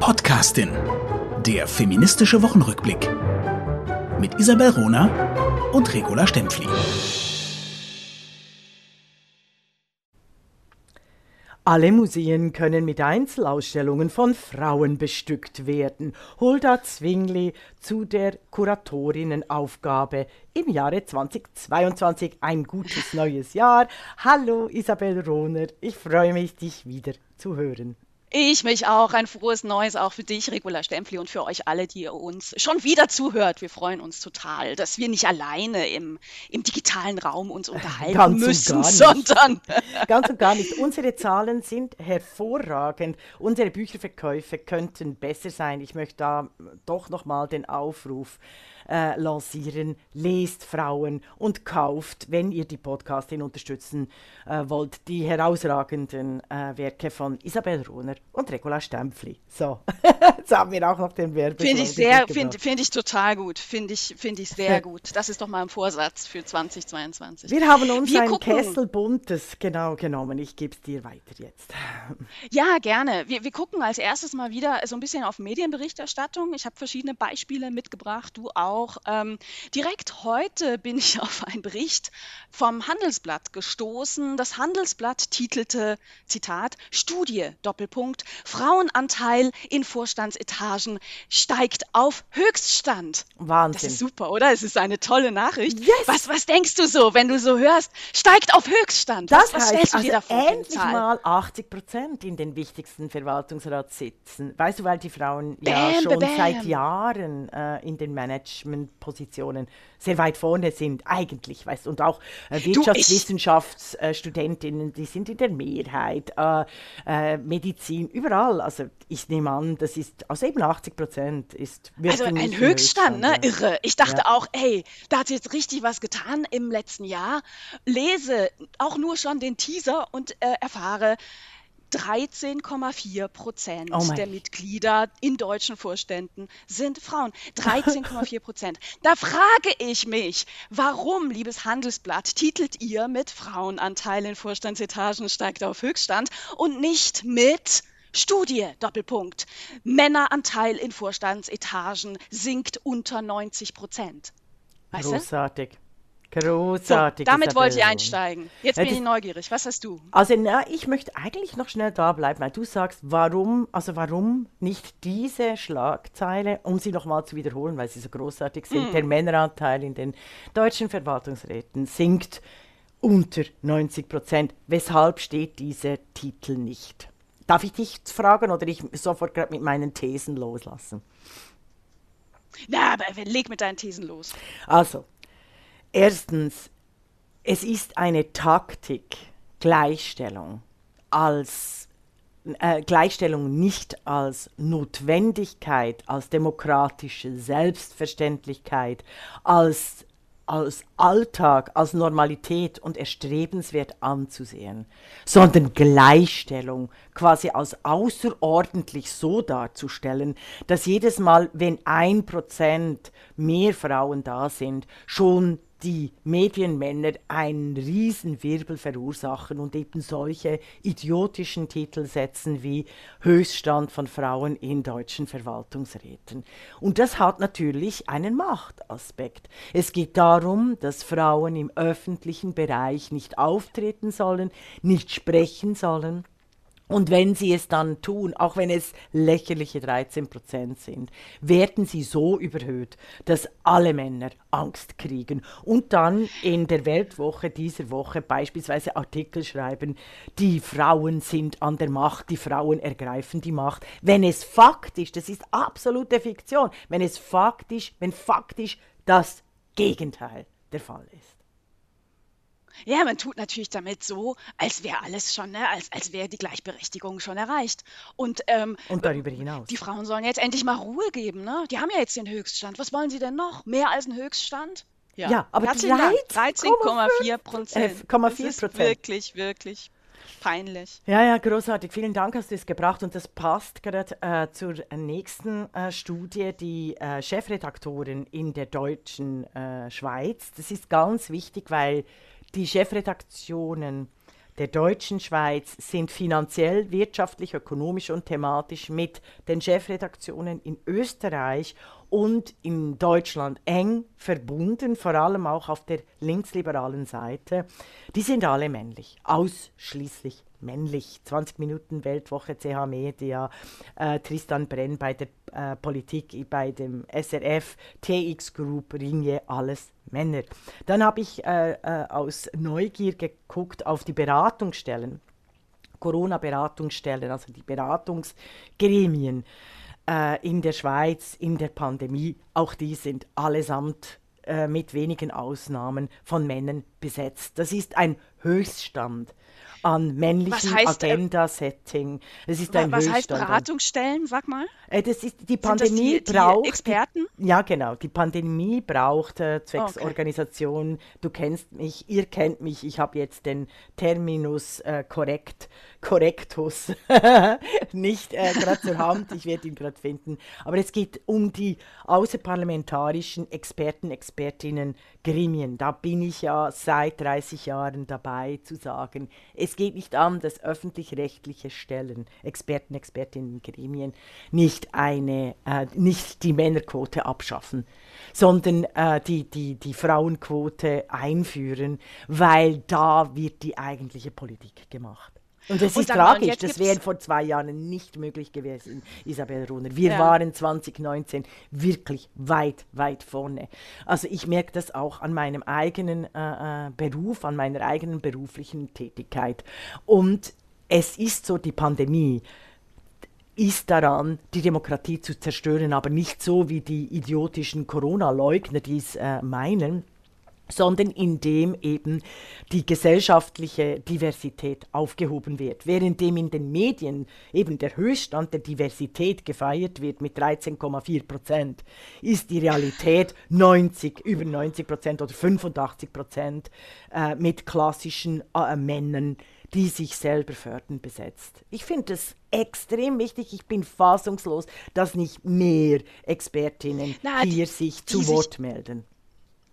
Podcastin. Der feministische Wochenrückblick. Mit Isabel Rona und Regula Stempfli. Alle Museen können mit Einzelausstellungen von Frauen bestückt werden. Hulda Zwingli zu der Kuratorinnenaufgabe im Jahre 2022. Ein gutes neues Jahr. Hallo Isabel Rohner, ich freue mich, dich wieder zu hören. Ich mich auch. Ein frohes Neues auch für dich, Regula Stempfli, und für euch alle, die ihr uns schon wieder zuhört. Wir freuen uns total, dass wir nicht alleine im, im digitalen Raum uns unterhalten Ganz müssen, sondern. Ganz und gar nicht. Unsere Zahlen sind hervorragend. Unsere Bücherverkäufe könnten besser sein. Ich möchte da doch nochmal den Aufruf äh, lancieren. Lest Frauen und kauft, wenn ihr die Podcastin unterstützen äh, wollt, die herausragenden äh, Werke von Isabel Rohner und Regula Stempfli. So, jetzt haben wir auch noch den Werbe. Finde ich sehr, finde find ich total gut. Finde ich, find ich sehr gut. Das ist doch mal ein Vorsatz für 2022. Wir haben uns wir ein gucken. Kessel buntes genau genommen. Ich gebe es dir weiter jetzt. Ja, gerne. Wir, wir gucken als erstes mal wieder so ein bisschen auf Medienberichterstattung. Ich habe verschiedene Beispiele mitgebracht, du auch auch. Ähm, direkt heute bin ich auf einen Bericht vom Handelsblatt gestoßen. Das Handelsblatt titelte, Zitat, Studie, Doppelpunkt, Frauenanteil in Vorstandsetagen steigt auf Höchststand. Wahnsinn. Das ist super, oder? Es ist eine tolle Nachricht. Yes. Was, was denkst du so, wenn du so hörst, steigt auf Höchststand? Das was, was heißt, also endlich mal 80 Prozent in den wichtigsten Verwaltungsratssitzen. Weißt du, weil die Frauen bam, ja schon bam. seit Jahren äh, in den Management Managementpositionen sehr weit vorne sind, eigentlich, weißt und auch äh, Wirtschaftswissenschaftsstudentinnen, die sind in der Mehrheit, äh, äh, Medizin, überall. Also ich nehme an, das ist, also eben 80 Prozent ist Also ein Höchststand, Höchstand, ne? Irre. Ich dachte ja. auch, ey, da hat jetzt richtig was getan im letzten Jahr. Lese auch nur schon den Teaser und äh, erfahre, 13,4 Prozent oh der Mitglieder in deutschen Vorständen sind Frauen. 13,4 Prozent. da frage ich mich, warum, liebes Handelsblatt, titelt ihr mit Frauenanteil in Vorstandsetagen steigt auf Höchststand und nicht mit Studie, Doppelpunkt. Männeranteil in Vorstandsetagen sinkt unter 90 Prozent. Weißt Großartig. Du? Großartig. So, damit wollte ich einsteigen. Jetzt bin ich neugierig. Was hast du? Also, na, ich möchte eigentlich noch schnell da bleiben, weil du sagst, warum, also warum nicht diese Schlagzeile, um sie nochmal zu wiederholen, weil sie so großartig sind, mm. der Männeranteil in den deutschen Verwaltungsräten sinkt unter 90 Prozent. Weshalb steht dieser Titel nicht? Darf ich dich fragen oder ich sofort gerade mit meinen Thesen loslassen? Na, aber leg mit deinen Thesen los. Also, Erstens, es ist eine Taktik, Gleichstellung als äh, Gleichstellung nicht als Notwendigkeit, als demokratische Selbstverständlichkeit, als als Alltag, als Normalität und erstrebenswert anzusehen, sondern Gleichstellung quasi als außerordentlich so darzustellen, dass jedes Mal, wenn ein Prozent mehr Frauen da sind, schon die Medienmänner einen Riesenwirbel verursachen und eben solche idiotischen Titel setzen wie Höchststand von Frauen in deutschen Verwaltungsräten. Und das hat natürlich einen Machtaspekt. Es geht darum, dass Frauen im öffentlichen Bereich nicht auftreten sollen, nicht sprechen sollen und wenn sie es dann tun, auch wenn es lächerliche 13 Prozent sind, werden sie so überhöht, dass alle Männer Angst kriegen und dann in der Weltwoche dieser Woche beispielsweise Artikel schreiben, die Frauen sind an der Macht, die Frauen ergreifen die Macht. Wenn es faktisch, das ist absolute Fiktion, wenn es faktisch, wenn faktisch das Gegenteil der Fall ist. Ja, man tut natürlich damit so, als wäre alles schon, ne, als, als wäre die Gleichberechtigung schon erreicht. Und, ähm, Und darüber hinaus. die Frauen sollen jetzt endlich mal Ruhe geben, ne? Die haben ja jetzt den Höchststand. Was wollen sie denn noch? Mehr als ein Höchststand? Ja, aber Herzlichen 13,4 Prozent. Äh, das ist wirklich, wirklich peinlich. Ja, ja, großartig. Vielen Dank, hast du es gebracht. Und das passt gerade äh, zur nächsten äh, Studie, die äh, Chefredaktorin in der deutschen äh, Schweiz. Das ist ganz wichtig, weil die Chefredaktionen der deutschen Schweiz sind finanziell, wirtschaftlich, ökonomisch und thematisch mit den Chefredaktionen in Österreich und in Deutschland eng verbunden, vor allem auch auf der linksliberalen Seite. Die sind alle männlich, ausschließlich männlich. 20 Minuten Weltwoche, CH Media, äh, Tristan Brenn bei der äh, Politik, bei dem SRF, TX Group, Ringe, alles Männer. Dann habe ich äh, äh, aus Neugier geguckt auf die Beratungsstellen, Corona-Beratungsstellen, also die Beratungsgremien äh, in der Schweiz in der Pandemie. Auch die sind allesamt mit wenigen Ausnahmen von Männern besetzt. Das ist ein Höchststand an männlichem äh, Agenda-Setting. Es ist ein Was heißt Beratungsstellen, sag mal? Äh, das ist die Pandemie die, braucht die Experten. Ja, genau. Die Pandemie braucht äh, zwecks okay. Organisation. Du kennst mich, ihr kennt mich. Ich habe jetzt den Terminus äh, korrekt, correctus nicht äh, gerade zur Hand. Ich werde ihn gerade finden. Aber es geht um die außerparlamentarischen Experten, Expertinnen, Gremien. Da bin ich ja seit 30 Jahren dabei zu sagen, es geht nicht an, dass öffentlich-rechtliche Stellen, Experten, Expertinnen, Gremien nicht eine, äh, nicht die Männerquote abschaffen, sondern äh, die, die, die Frauenquote einführen, weil da wird die eigentliche Politik gemacht. Und das ist tragisch, das wäre vor zwei Jahren nicht möglich gewesen, Isabel Runner. Wir ja. waren 2019 wirklich weit, weit vorne. Also ich merke das auch an meinem eigenen äh, äh, Beruf, an meiner eigenen beruflichen Tätigkeit. Und es ist so, die Pandemie ist daran, die Demokratie zu zerstören, aber nicht so wie die idiotischen Corona-Leugner, die es äh, meinen sondern indem eben die gesellschaftliche Diversität aufgehoben wird. Währenddem in den Medien eben der Höchststand der Diversität gefeiert wird mit 13,4 Prozent, ist die Realität 90, über 90 Prozent oder 85 Prozent äh, mit klassischen äh, Männern, die sich selber fördern, besetzt. Ich finde es extrem wichtig. Ich bin fassungslos, dass nicht mehr Expertinnen Na, hier die, sich zu Wort melden.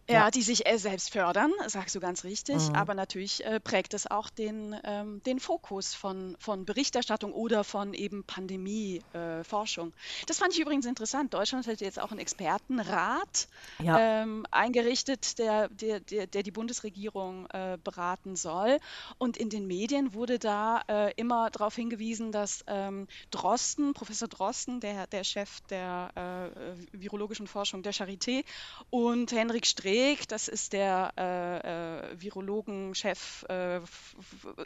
Ja, die sich äh, selbst fördern, sagst du ganz richtig, Mhm. aber natürlich äh, prägt es auch den, ähm, den Fokus von, von Berichterstattung oder von eben Pandemieforschung. Äh, das fand ich übrigens interessant. Deutschland hat jetzt auch einen Expertenrat Ja. ähm, eingerichtet, der, der, der, der die Bundesregierung äh, beraten soll. Und in den Medien wurde da äh, immer darauf hingewiesen, dass ähm, Drosten, Professor Drosten, der, der Chef der virologischen Forschung der Charité, und Henrik Streeck, Streeck, das ist der äh, äh, Virologenchef äh,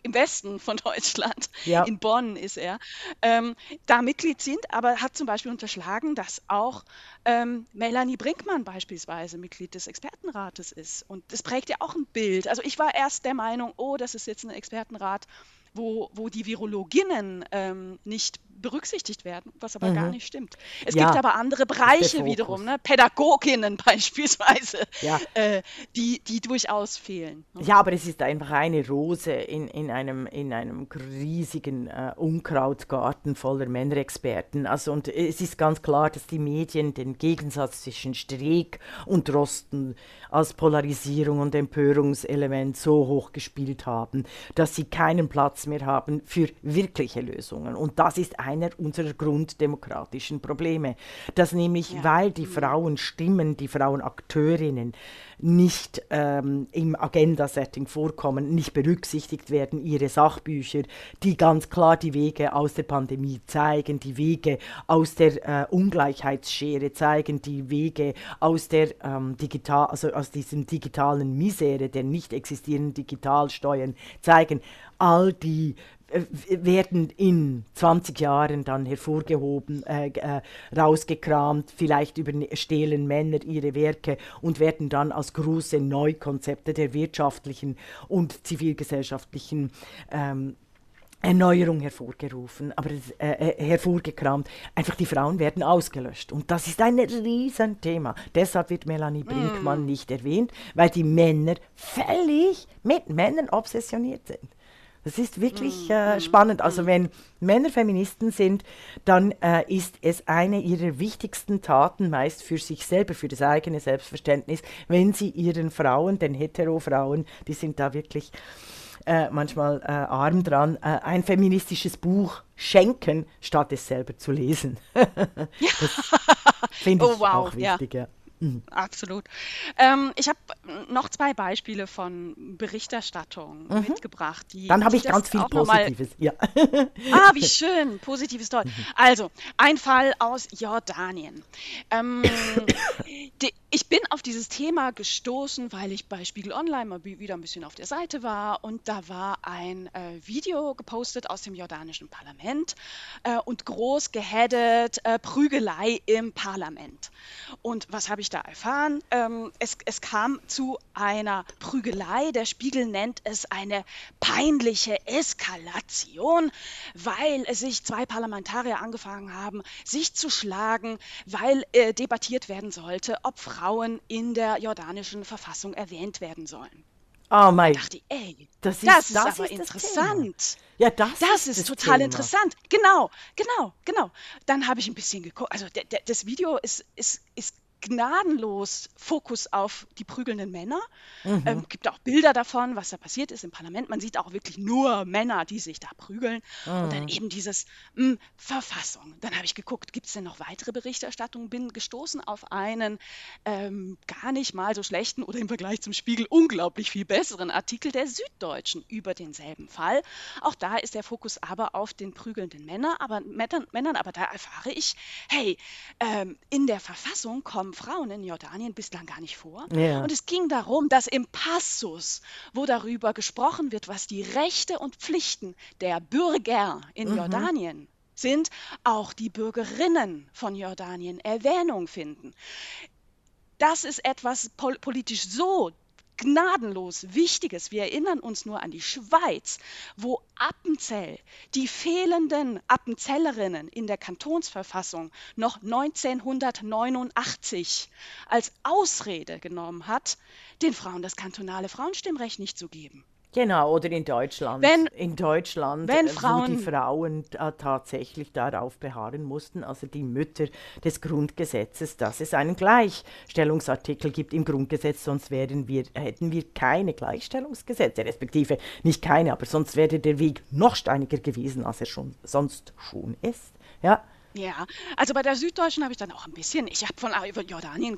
im Westen von Deutschland, ja. in Bonn ist er, ähm, da Mitglied sind, aber hat zum Beispiel unterschlagen, dass auch ähm, Melanie Brinkmann beispielsweise Mitglied des Expertenrates ist. Und das prägt ja auch ein Bild. Also ich war erst der Meinung, oh, das ist jetzt ein Expertenrat, wo, wo die Virologinnen ähm, nicht berücksichtigt werden, was aber mhm. gar nicht stimmt. Es ja, gibt aber andere Bereiche wiederum, ne? Pädagoginnen beispielsweise, ja. äh, die, die durchaus fehlen. Ne? Ja, aber es ist einfach eine Rose in, in, einem, in einem riesigen äh, Unkrautgarten voller Männerexperten. Also, und es ist ganz klar, dass die Medien den Gegensatz zwischen Streeck und Rosten als Polarisierung und Empörungselement so hoch gespielt haben, dass sie keinen Platz mehr haben für wirkliche Lösungen. Und das ist einer unserer grunddemokratischen Probleme. Dass nämlich, ja. weil die Frauenstimmen, die Frauenakteurinnen nicht ähm, im Agenda-Setting vorkommen, nicht berücksichtigt werden, ihre Sachbücher, die ganz klar die Wege aus der Pandemie zeigen, die Wege aus der äh, Ungleichheitsschere zeigen, die Wege aus der ähm, digital, also aus diesem digitalen Misere, der nicht existierenden Digitalsteuern zeigen. All die werden in 20 Jahren dann hervorgehoben, äh, äh, rausgekramt, vielleicht überstehlen Männer ihre Werke und werden dann als große Neukonzepte der wirtschaftlichen und zivilgesellschaftlichen ähm, Erneuerung hervorgerufen, aber äh, äh, hervorgekramt. Einfach die Frauen werden ausgelöscht. Und das ist ein Riesenthema. Deshalb wird Melanie Brinkmann mm. nicht erwähnt, weil die Männer völlig mit Männern obsessioniert sind. Das ist wirklich äh, mhm. spannend. Also mhm. wenn Männer Feministen sind, dann äh, ist es eine ihrer wichtigsten Taten meist für sich selber, für das eigene Selbstverständnis, wenn sie ihren Frauen, den Hetero-Frauen, die sind da wirklich äh, manchmal äh, arm dran, äh, ein feministisches Buch schenken, statt es selber zu lesen. das finde ich oh, wow, auch wichtig, ja. ja. Mhm. Absolut. Ähm, ich habe noch zwei Beispiele von Berichterstattung mhm. mitgebracht. Die, Dann habe ich ganz viel Positives. Ja. Ah, wie schön. Positives toll. Mhm. Also, ein Fall aus Jordanien. Ähm, die, ich bin auf dieses Thema gestoßen, weil ich bei Spiegel Online mal wieder ein bisschen auf der Seite war und da war ein äh, Video gepostet aus dem jordanischen Parlament äh, und groß geheadet äh, Prügelei im Parlament. Und was habe ich da erfahren? Ähm, es, es kam zu einer Prügelei. Der Spiegel nennt es eine peinliche Eskalation, weil sich zwei Parlamentarier angefangen haben, sich zu schlagen, weil äh, debattiert werden sollte, ob Frauen in der jordanischen Verfassung erwähnt werden sollen. Oh mein. Ich dachte, ey, das ist, das ist das aber ist interessant. Ja, das, das ist, ist total Thema. interessant. Genau, genau, genau. Dann habe ich ein bisschen geguckt. Also das Video ist, ist, ist gnadenlos Fokus auf die prügelnden Männer. Mhm. Ähm, gibt auch Bilder davon, was da passiert ist im Parlament. Man sieht auch wirklich nur Männer, die sich da prügeln. Mhm. Und dann mhm. eben dieses mh, hm, Verfassung. Dann habe ich geguckt, gibt es denn noch weitere Berichterstattungen? Bin gestoßen auf einen ähm, gar nicht mal so schlechten oder im Vergleich zum Spiegel unglaublich viel besseren Artikel der Süddeutschen über denselben Fall. Auch da ist der Fokus aber auf den prügelnden Männer, aber, Männern. Aber da erfahre ich, hey, ähm, in der Verfassung kommen kamen Frauen in Jordanien bislang gar nicht vor. Ja. Und es ging darum, dass im Passus, wo darüber gesprochen wird, was die Rechte und Pflichten der Bürger in mhm. Jordanien sind, auch die Bürgerinnen von Jordanien Erwähnung finden. Das ist etwas politisch so gnadenlos Wichtiges. Wir erinnern uns nur an die Schweiz, wo Appenzell die fehlenden Appenzellerinnen in der Kantonsverfassung noch 1989 als Ausrede genommen hat, den Frauen das kantonale Frauenstimmrecht nicht zu geben. Genau, oder in Deutschland. Wenn, in Deutschland, wenn Frauen, wo die Frauen äh, tatsächlich darauf beharren mussten, also die Mütter des Grundgesetzes, dass es einen Gleichstellungsartikel gibt im Grundgesetz, sonst wären wir, hätten wir keine Gleichstellungsgesetze, respektive nicht keine, aber sonst wäre der Weg noch steiniger gewesen, als er schon sonst schon ist. Ja, ja, also bei der Süddeutschen habe ich dann auch ein bisschen, ich habe von Jordanien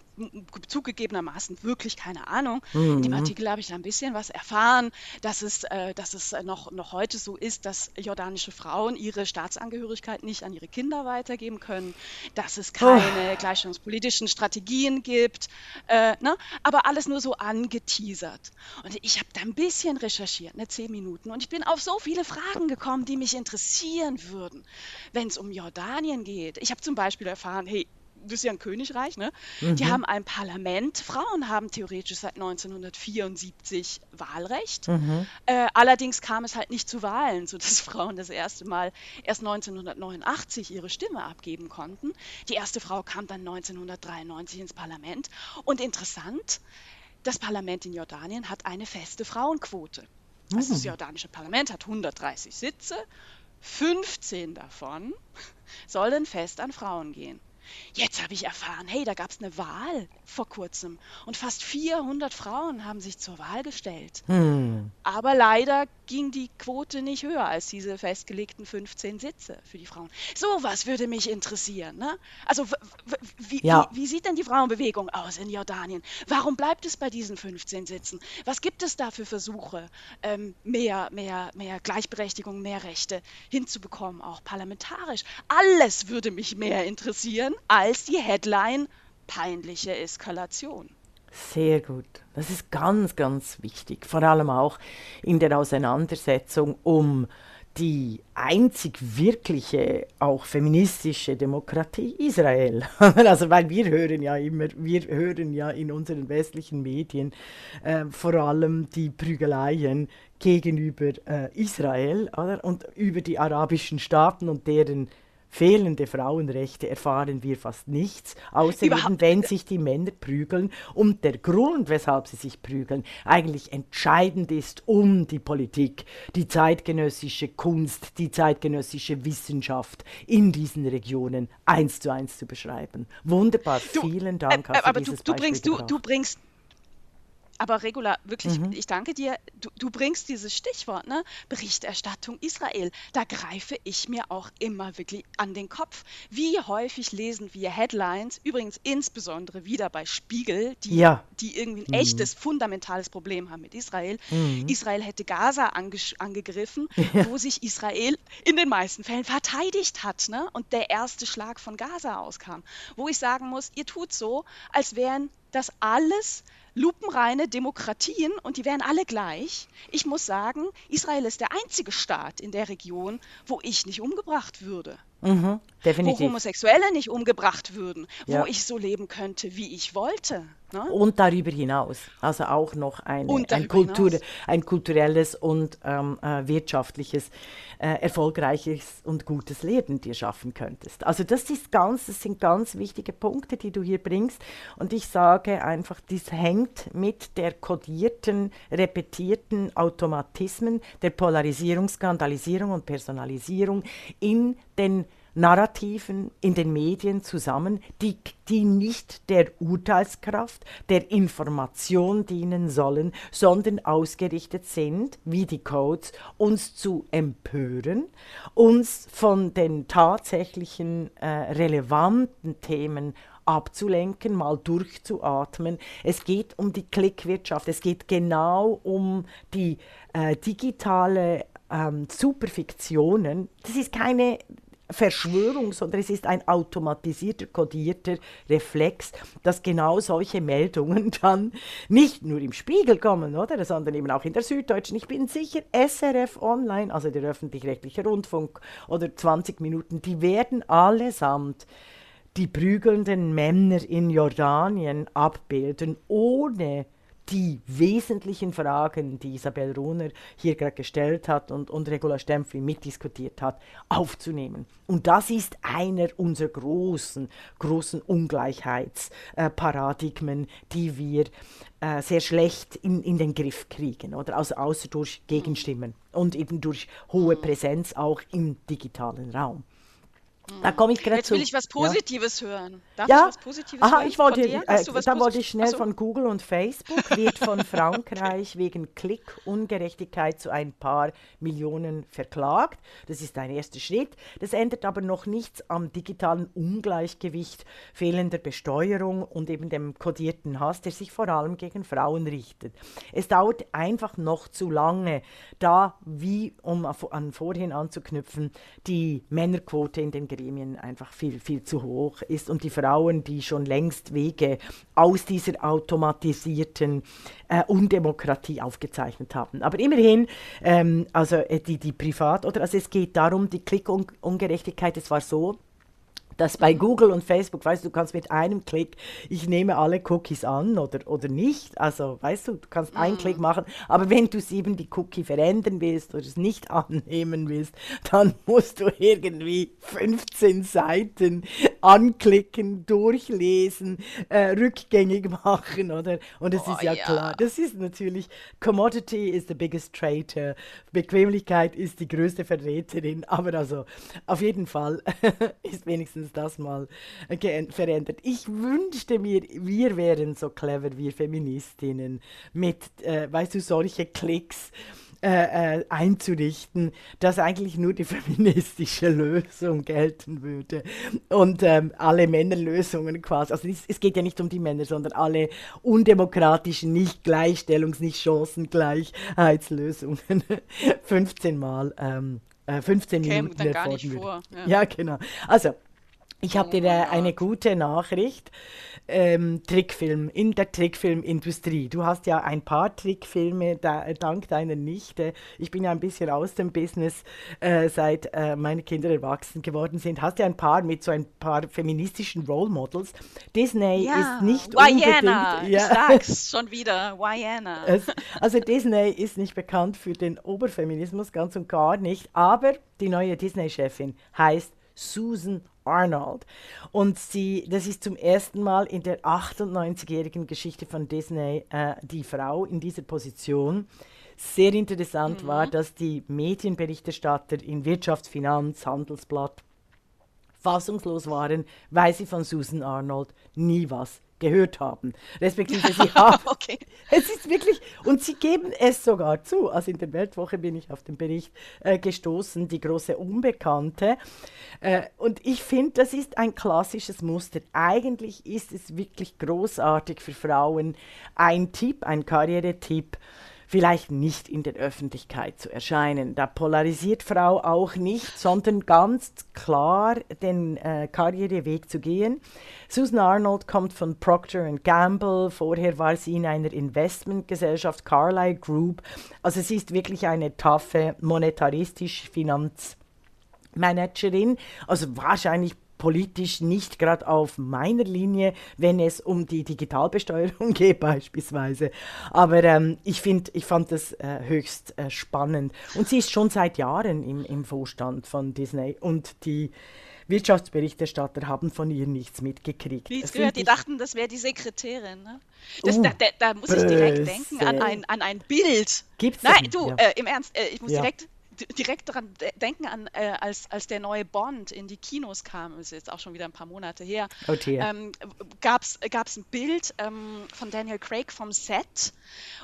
zugegebenermaßen wirklich keine Ahnung. Mhm. In dem Artikel habe ich da ein bisschen was erfahren, dass es, äh, dass es noch, noch heute so ist, dass jordanische Frauen ihre Staatsangehörigkeit nicht an ihre Kinder weitergeben können, dass es keine oh. gleichstellungspolitischen Strategien gibt, äh, ne? aber alles nur so angeteasert. Und ich habe da ein bisschen recherchiert, ne, zehn Minuten, und ich bin auf so viele Fragen gekommen, die mich interessieren würden, wenn es um Jordanien geht. Ich habe zum Beispiel erfahren, hey, das ist ja ein Königreich, ne? Mhm. Die haben ein Parlament. Frauen haben theoretisch seit 1974 Wahlrecht. Mhm. Äh, allerdings kam es halt nicht zu Wahlen, sodass Frauen das erste Mal erst 1989 ihre Stimme abgeben konnten. Die erste Frau kam dann 1993 ins Parlament. Und interessant, das Parlament in Jordanien hat eine feste Frauenquote. Also das mhm. jordanische Parlament hat 130 Sitze, 15 davon sollen fest an Frauen gehen. Jetzt habe ich erfahren, hey, da gab es eine Wahl vor kurzem und fast 400 Frauen haben sich zur Wahl gestellt. Hm. Aber leider ging die Quote nicht höher als diese festgelegten 15 Sitze für die Frauen. Sowas würde mich interessieren. Ne? Also wie, ja. wie, wie, sieht denn die Frauenbewegung aus in Jordanien? Warum bleibt es bei diesen 15 Sitzen? Was gibt es da für Versuche, ähm, mehr, mehr, mehr Gleichberechtigung, mehr Rechte hinzubekommen, auch parlamentarisch? Alles würde mich mehr interessieren als die Headline peinliche Eskalation. Sehr gut. Das ist ganz, ganz wichtig. Vor allem auch in der Auseinandersetzung um die einzig wirkliche, auch feministische Demokratie Israel. also weil wir hören ja immer, wir hören ja in unseren westlichen Medien äh, vor allem die Prügeleien gegenüber äh, Israel oder? und über die arabischen Staaten und deren fehlende Frauenrechte erfahren wir fast nichts, außer eben, wenn sich die Männer prügeln und der Grund, weshalb sie sich prügeln, eigentlich entscheidend ist, um die Politik, die zeitgenössische Kunst, die zeitgenössische Wissenschaft in diesen Regionen eins zu eins zu beschreiben. Wunderbar, du, vielen Dank. Äh, aber du, du, bringst, du, du bringst aber Regula, wirklich, mhm. ich danke dir. Du, du, bringst dieses Stichwort, ne? Berichterstattung Israel. Da greife ich mir auch immer wirklich an den Kopf. Wie häufig lesen wir Headlines, übrigens insbesondere wieder bei Spiegel, die, ja. die irgendwie ein mhm. echtes, fundamentales Problem haben mit Israel. Mhm. Israel hätte Gaza ange angegriffen, ja. wo sich Israel in den meisten Fällen verteidigt hat, ne? Und der erste Schlag von Gaza auskam. Wo ich sagen muss, ihr tut so, als wären das alles lupenreine Demokratien und die wären alle gleich. Ich muss sagen, Israel ist der einzige Staat in der Region, wo ich nicht umgebracht würde. Mhm. Wo Homosexuelle nicht umgebracht würden, ja. wo ich so leben könnte, wie ich wollte. Ne? Und darüber hinaus, also auch noch eine, ein, Kultur, ein kulturelles und ähm, äh, wirtschaftliches, äh, erfolgreiches und gutes Leben dir schaffen könntest. Also das, ist ganz, das sind ganz wichtige Punkte, die du hier bringst. Und ich sage einfach, dies hängt mit der kodierten, repetierten Automatismen der Polarisierung, Skandalisierung und Personalisierung in den Narrativen in den Medien zusammen, die, die nicht der Urteilskraft, der Information dienen sollen, sondern ausgerichtet sind, wie die Codes, uns zu empören, uns von den tatsächlichen äh, relevanten Themen abzulenken, mal durchzuatmen. Es geht um die Klickwirtschaft, es geht genau um die äh, digitale ähm, Superfiktionen. Das ist keine Verschwörung, sondern es ist ein automatisierter, kodierter Reflex, dass genau solche Meldungen dann nicht nur im Spiegel kommen, oder, sondern eben auch in der Süddeutschen. Ich bin sicher, SRF Online, also der öffentlich-rechtliche Rundfunk oder 20 Minuten, die werden allesamt die prügelnden Männer in Jordanien abbilden, ohne die wesentlichen Fragen, die Isabel Runer hier gerade gestellt hat und, und Regula Stempfli mitdiskutiert hat, aufzunehmen. Und das ist einer unserer großen, großen Ungleichheitsparadigmen, die wir äh, sehr schlecht in, in den Griff kriegen, oder? Also außer durch Gegenstimmen und eben durch hohe Präsenz auch im digitalen Raum. Da komme ich gerade Jetzt will ich was Positives ja. hören. Darf ja? ich was Positives Aha, hören? Ich wollte, äh, da wollte ich schnell so. von Google und Facebook, wird von Frankreich wegen Klickungerechtigkeit zu ein paar Millionen verklagt. Das ist ein erster Schritt. Das ändert aber noch nichts am digitalen Ungleichgewicht fehlender Besteuerung und eben dem kodierten Hass, der sich vor allem gegen Frauen richtet. Es dauert einfach noch zu lange, da, wie, um an vorhin anzuknüpfen, die Männerquote in den Gremien einfach viel, viel zu hoch ist und die Frauen, die schon längst Wege aus dieser automatisierten äh, Undemokratie aufgezeichnet haben. Aber immerhin, ähm, also äh, die, die Privat- oder also es geht darum, die Klickungerechtigkeit, es war so, dass bei Google und Facebook, weißt du, du kannst mit einem Klick, ich nehme alle Cookies an oder, oder nicht. Also, weißt du, du kannst einen Klick mhm. machen, aber wenn du eben die Cookie verändern willst oder es nicht annehmen willst, dann musst du irgendwie 15 Seiten anklicken, durchlesen, äh, rückgängig machen, oder? Und es oh, ist ja, ja, klar, das ist natürlich, Commodity is the biggest traitor, Bequemlichkeit ist die größte Verräterin, aber also auf jeden Fall ist wenigstens das mal verändert. Ich wünschte mir, wir wären so clever, wir Feministinnen, mit, äh, weißt du, solche Klicks äh, äh, einzurichten, dass eigentlich nur die feministische Lösung gelten würde und ähm, alle Männerlösungen quasi, also es, es, geht ja nicht um die Männer, sondern alle undemokratischen Nicht-Gleichstellungs-, Nicht-Chancengleichheitslösungen 15 Mal, ähm, äh, 15 Käme Minuten dann gar nicht vor. Ja. ja, genau. Also, ich habe dir eine gute Nachricht. Ähm, Trickfilm, in der Trickfilmindustrie. Du hast ja ein paar Trickfilme da, dank deiner Nichte. Ich bin ja ein bisschen aus dem Business, äh, seit äh, meine Kinder erwachsen geworden sind. Hast ja ein paar mit so ein paar feministischen Role Models. Disney ja, ist nicht Diana, unbedingt... Ja, ich sag's schon wieder, Diana. also Disney ist nicht bekannt für den Oberfeminismus, ganz und gar nicht. Aber die neue Disney-Chefin heißt Susan Arnold. Und sie, das ist zum ersten Mal in der 98-jährigen Geschichte von Disney äh, die Frau in dieser Position. Sehr interessant mhm. war, dass die Medienberichterstatter in Wirtschafts-, Finanz-, Handelsblatt fassungslos waren, weil sie von Susan Arnold nie was gehört haben. Respektive sie haben. okay. Es ist wirklich, und sie geben es sogar zu. Also in der Weltwoche bin ich auf den Bericht äh, gestoßen, die große Unbekannte. Äh, und ich finde, das ist ein klassisches Muster. Eigentlich ist es wirklich großartig für Frauen. Ein Tipp, ein Karrieretipp vielleicht nicht in der Öffentlichkeit zu erscheinen. Da polarisiert Frau auch nicht, sondern ganz klar den äh, Karriereweg zu gehen. Susan Arnold kommt von Procter Gamble, vorher war sie in einer Investmentgesellschaft Carlyle Group. Also sie ist wirklich eine taffe, monetaristisch Finanzmanagerin, also wahrscheinlich politisch nicht gerade auf meiner Linie, wenn es um die Digitalbesteuerung geht beispielsweise. Aber ähm, ich, find, ich fand das äh, höchst äh, spannend. Und sie ist schon seit Jahren im, im Vorstand von Disney und die Wirtschaftsberichterstatter haben von ihr nichts mitgekriegt. Nichts gehört, die dachten, das wäre die Sekretärin. Ne? Das, uh, da, da, da, muss ich direkt denken an ein, an ein Bild. Gibt's Nein, du, ja. äh, im Ernst, äh, ich muss ja. direkt direkt daran denken an, äh, als, als der neue Bond in die Kinos kam, ist jetzt auch schon wieder ein paar Monate her, oh ähm, gab es ein Bild ähm, von Daniel Craig vom Set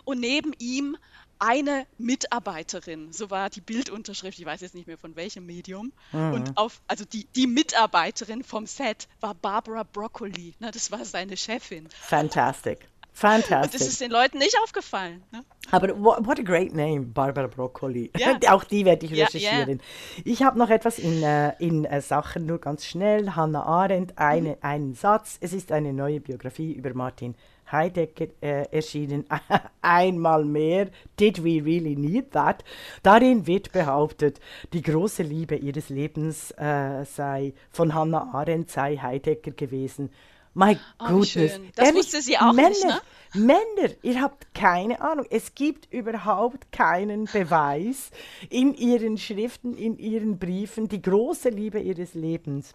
und neben ihm eine Mitarbeiterin, so war die Bildunterschrift, ich weiß jetzt nicht mehr von welchem Medium. Mhm. Und auf, also die, die Mitarbeiterin vom Set war Barbara Broccoli, ne, das war seine Chefin. Fantastic. Fantastic. Und das ist den Leuten nicht aufgefallen. Ne? Aber what, a great name, Barbara Broccoli. Ja. Auch die werde ich Ja, recherchieren. Ich habe noch etwas in, äh, in äh, Sachen, nur ganz schnell. Hannah Arendt, eine, Mhm. einen Satz. Es ist eine neue Biografie über Martin Heidegger äh, erschienen. Einmal mehr. Did we really need that? Darin wird behauptet, die große Liebe ihres Lebens äh, sei von Hannah Arendt sei Heidegger gewesen. My Oh, goodness. Das Ehrlich, wusste sie auch Männer, nicht, ne? Männer, ihr habt keine Ahnung. Es gibt überhaupt keinen Beweis in ihren Schriften, in ihren Briefen. Die große Liebe ihres Lebens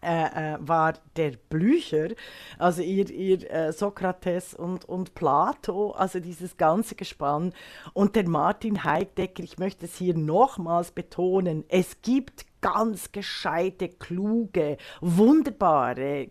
äh, äh, war der Blücher, also ihr, ihr äh, Sokrates und, und Plato, also dieses ganze Gespann. Und der Martin Heidegger, ich möchte es hier nochmals betonen, es gibt ganz gescheite, kluge, wunderbare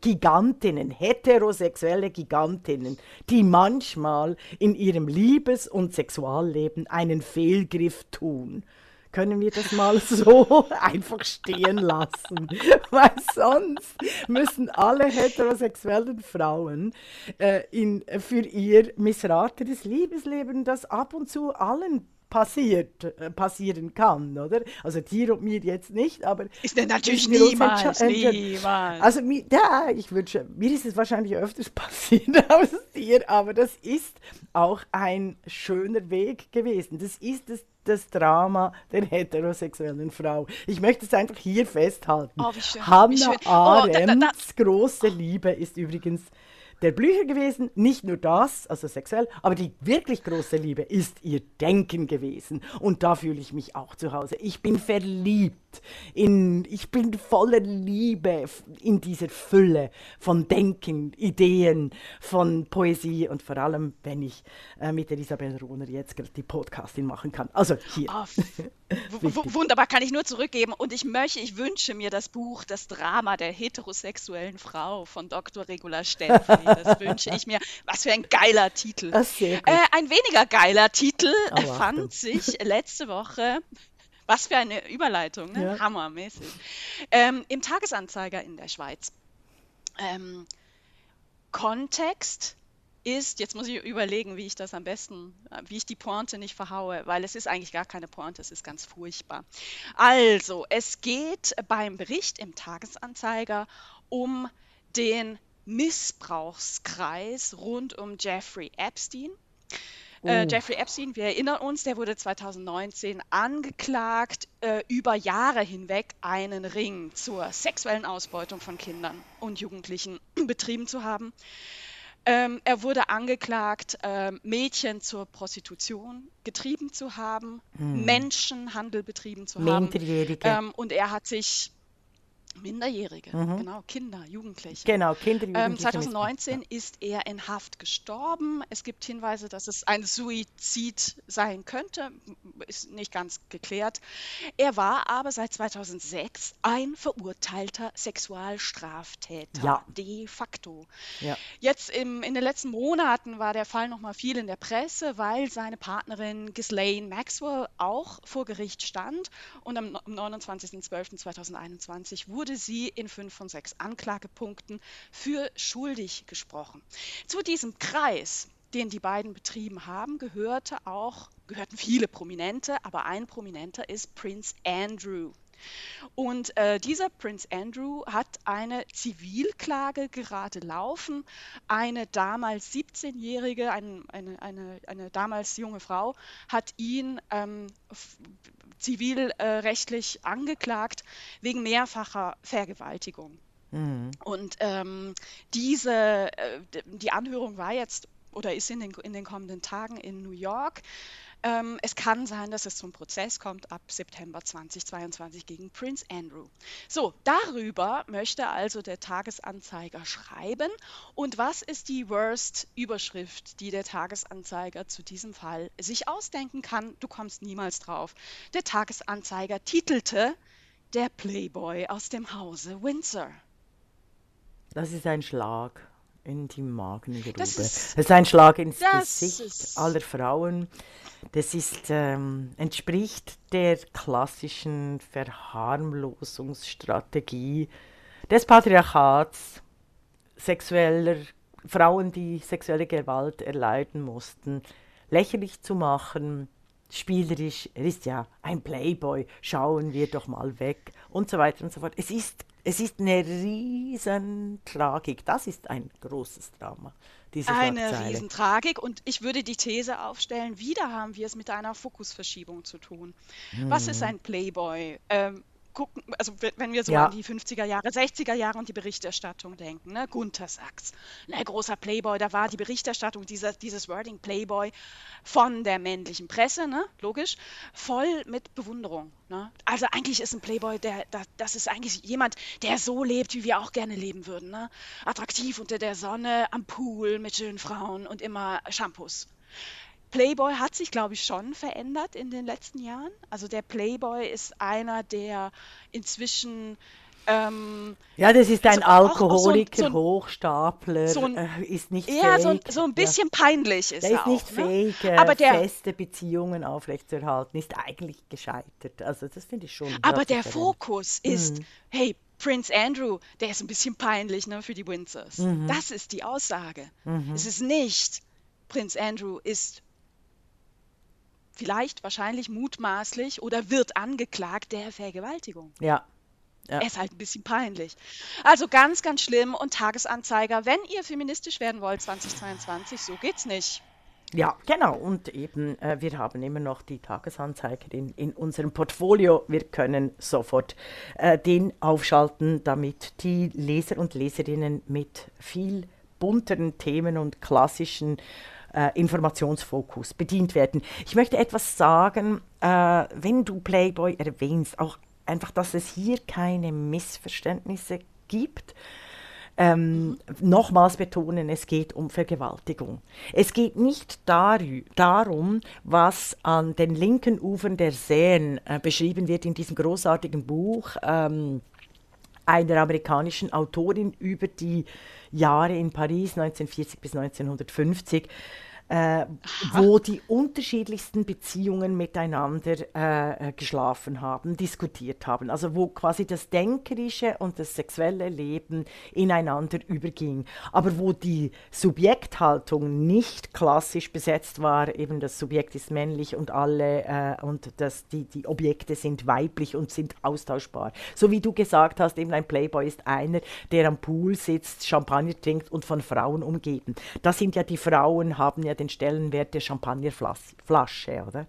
Gigantinnen, heterosexuelle Gigantinnen, die manchmal in ihrem Liebes- und Sexualleben einen Fehlgriff tun können wir das mal so einfach stehen lassen. Weil sonst müssen alle heterosexuellen Frauen äh, in, für ihr missratetes Liebesleben, das ab und zu allen passiert, äh, passieren kann, oder? Also dir und mir jetzt nicht, aber Ist natürlich niemals, niemals. Also mir, ja, ich würde schon- mir ist es wahrscheinlich öfters passiert als dir, aber das ist auch ein schöner Weg gewesen. Das ist das, das Drama der heterosexuellen Frau. Ich möchte es einfach hier festhalten. Oh, wie schön, wie Hannah schön. Oh, da- da- da- Arendts große Liebe ist übrigens der Blücher gewesen, nicht nur das, also sexuell, aber die wirklich große Liebe ist ihr Denken gewesen. Und da fühle ich mich auch zu Hause. Ich bin verliebt in, ich bin voller Liebe in dieser Fülle von Denken, Ideen, von Poesie und vor allem, wenn ich äh, mit der Isabel Rohner jetzt gerade die Podcastin machen kann. Also hier. Oh, wunderbar, kann ich nur zurückgeben. Und ich möchte, ich wünsche mir das Buch Das Drama der heterosexuellen Frau von Dr. Regula Stempfli. Das wünsche ich mir. Was für ein geiler Titel. Ah. Äh, ein weniger geiler Titel Oh, fand sich letzte Woche. Was für eine Überleitung, ne? Ja. Hammermäßig. Ähm, Im Tagesanzeiger in der Schweiz. Ähm, Kontext ist, jetzt muss ich überlegen, wie ich das am besten, äh, wie ich die Pointe nicht verhaue, weil es ist eigentlich gar keine Pointe, es ist ganz furchtbar. Also, es geht beim Bericht im Tagesanzeiger um den Missbrauchskreis rund um Jeffrey Epstein. Äh, Oh. Jeffrey Epstein, wir erinnern uns, der wurde 2019 angeklagt, äh, über Jahre hinweg einen Ring zur sexuellen Ausbeutung von Kindern und Jugendlichen betrieben zu haben. Ähm, er wurde angeklagt, ähm, Mädchen zur Prostitution getrieben zu haben, Menschenhandel betrieben zu haben. Ähm, und er hat sich Minderjährige, mhm. genau, Kinder, Jugendliche. Genau, Kinder, ähm, Jugendliche. Ähm, 2019 ist er in Haft gestorben. Es gibt Hinweise, dass es ein Suizid sein könnte, ist nicht ganz geklärt. Er war aber seit 2006 ein verurteilter Sexualstraftäter, ja. de facto. Ja. Jetzt im, in den letzten Monaten war der Fall noch mal viel in der Presse, weil seine Partnerin Ghislaine Maxwell auch vor Gericht stand und am 29.12.2021 wurde wurde sie in fünf von sechs Anklagepunkten für schuldig gesprochen. Zu diesem Kreis, den die beiden betrieben haben, gehörte auch, gehörten viele Prominente, aber ein Prominenter ist Prince Andrew. Und äh, dieser Prince Andrew hat eine Zivilklage gerade laufen. Eine damals 17-jährige, ein, eine, eine, eine damals junge Frau, hat ihn ähm, zivilrechtlich angeklagt wegen mehrfacher Vergewaltigung. Mhm. Und ähm, diese, äh, die Anhörung war jetzt oder ist in den, in den kommenden Tagen in New York. Ähm, es kann sein, dass es zum Prozess kommt ab September 2022 gegen Prince Andrew. So, darüber möchte also der Tagesanzeiger schreiben. Und was ist die Worst-Überschrift, die der Tagesanzeiger zu diesem Fall sich ausdenken kann? Du kommst niemals drauf. Der Tagesanzeiger titelte Der Playboy aus dem Hause Windsor. Das ist ein Schlag in die Magengrube. Das ist, das ist ein Schlag ins Gesicht aller Frauen. Das ist, ähm, entspricht der klassischen Verharmlosungsstrategie des Patriarchats, sexueller Frauen, die sexuelle Gewalt erleiden mussten, lächerlich zu machen, spielerisch, er ist ja ein Playboy, schauen wir doch mal weg und so weiter und so fort. Es ist es ist eine riesen Tragik. Das ist ein großes Drama. Diese eine Riesentragik und ich würde die These aufstellen, wieder haben wir es mit einer Fokusverschiebung zu tun. Hm. Was ist hm. ein Playboy? Ähm, gucken, also wenn wir so ja. an die 50er Jahre, 60er Jahre und die Berichterstattung denken, ne? Gunther Sachs, ne, großer Playboy, da war die Berichterstattung, dieser, dieses Wording Playboy von der männlichen Presse, ne? logisch, voll mit Bewunderung. Ne? Also eigentlich ist ein Playboy, der, der, das ist eigentlich jemand, der so lebt, wie wir auch gerne leben würden. Ne? Attraktiv unter der Sonne, am Pool mit schönen Frauen und immer Shampoos. Playboy hat sich, glaube ich, schon verändert in den letzten Jahren. Also der Playboy ist einer, der inzwischen ähm, ja, das ist ein also Alkoholiker, so ein, so ein, Hochstapler, so ein, äh, ist nicht ja, fähig. So, so ein bisschen ja. peinlich ist der er ist nicht ne? fähig, äh, aber der, feste Beziehungen aufrechtzuerhalten, ist eigentlich gescheitert. Also das finde ich schon. Aber der Fokus ist, mhm. hey, Prince Andrew, der ist ein bisschen peinlich ne, für die Windsors. Mhm. Das ist die Aussage. Mhm. Es ist nicht, Prince Andrew ist vielleicht, wahrscheinlich, mutmaßlich oder wird angeklagt der Vergewaltigung. Ja. ja. Ist halt ein bisschen peinlich. Also ganz, ganz schlimm. Und Tagesanzeiger, wenn ihr feministisch werden wollt 2022, so geht's nicht. Ja, genau. Und eben, äh, wir haben immer noch die Tagesanzeigerin in unserem Portfolio. Wir können sofort äh, den aufschalten, damit die Leser und Leserinnen mit viel bunteren Themen und klassischen äh, Informationsfokus bedient werden. Ich möchte etwas sagen, äh, wenn du Playboy erwähnst, auch einfach, dass es hier keine Missverständnisse gibt. Ähm, nochmals betonen, es geht um Vergewaltigung. Es geht nicht darum, was an den linken Ufern der Seine äh, beschrieben wird in diesem großartigen Buch ähm, einer amerikanischen Autorin über die Jahre in Paris 1940 bis 1950 äh, wo die unterschiedlichsten Beziehungen miteinander äh, äh, geschlafen haben, diskutiert haben. Also wo quasi das denkerische und das sexuelle Leben ineinander überging. Aber wo die Subjekthaltung nicht klassisch besetzt war, eben das Subjekt ist männlich und alle äh, und das, die, die Objekte sind weiblich und sind austauschbar. So wie du gesagt hast, eben ein Playboy ist einer, der am Pool sitzt, Champagner trinkt und von Frauen umgeben. Das sind ja die Frauen, haben ja den Stellenwert der Champagnerflasche, oder?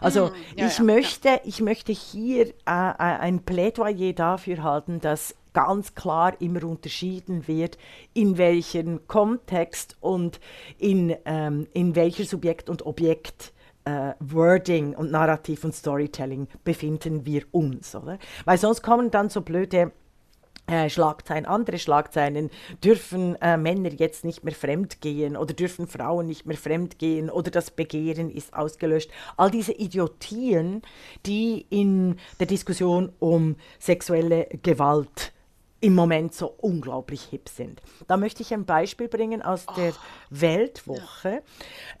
Also mm, ja, ich, ja, möchte, ja. ich möchte hier äh, äh, ein Plädoyer dafür halten, dass ganz klar immer unterschieden wird, in welchem Kontext und in, ähm, in welcher Subjekt und Objekt Uh, Wording und Narrativ und Storytelling befinden wir uns, oder? Weil sonst kommen dann so blöde äh, Schlagzeilen, andere Schlagzeilen, dürfen äh, Männer jetzt nicht mehr fremdgehen oder dürfen Frauen nicht mehr fremdgehen oder das Begehren ist ausgelöscht. All diese Idiotien, die in der Diskussion um sexuelle Gewalt im Moment so unglaublich hip sind. Da möchte ich ein Beispiel bringen aus oh. der Weltwoche.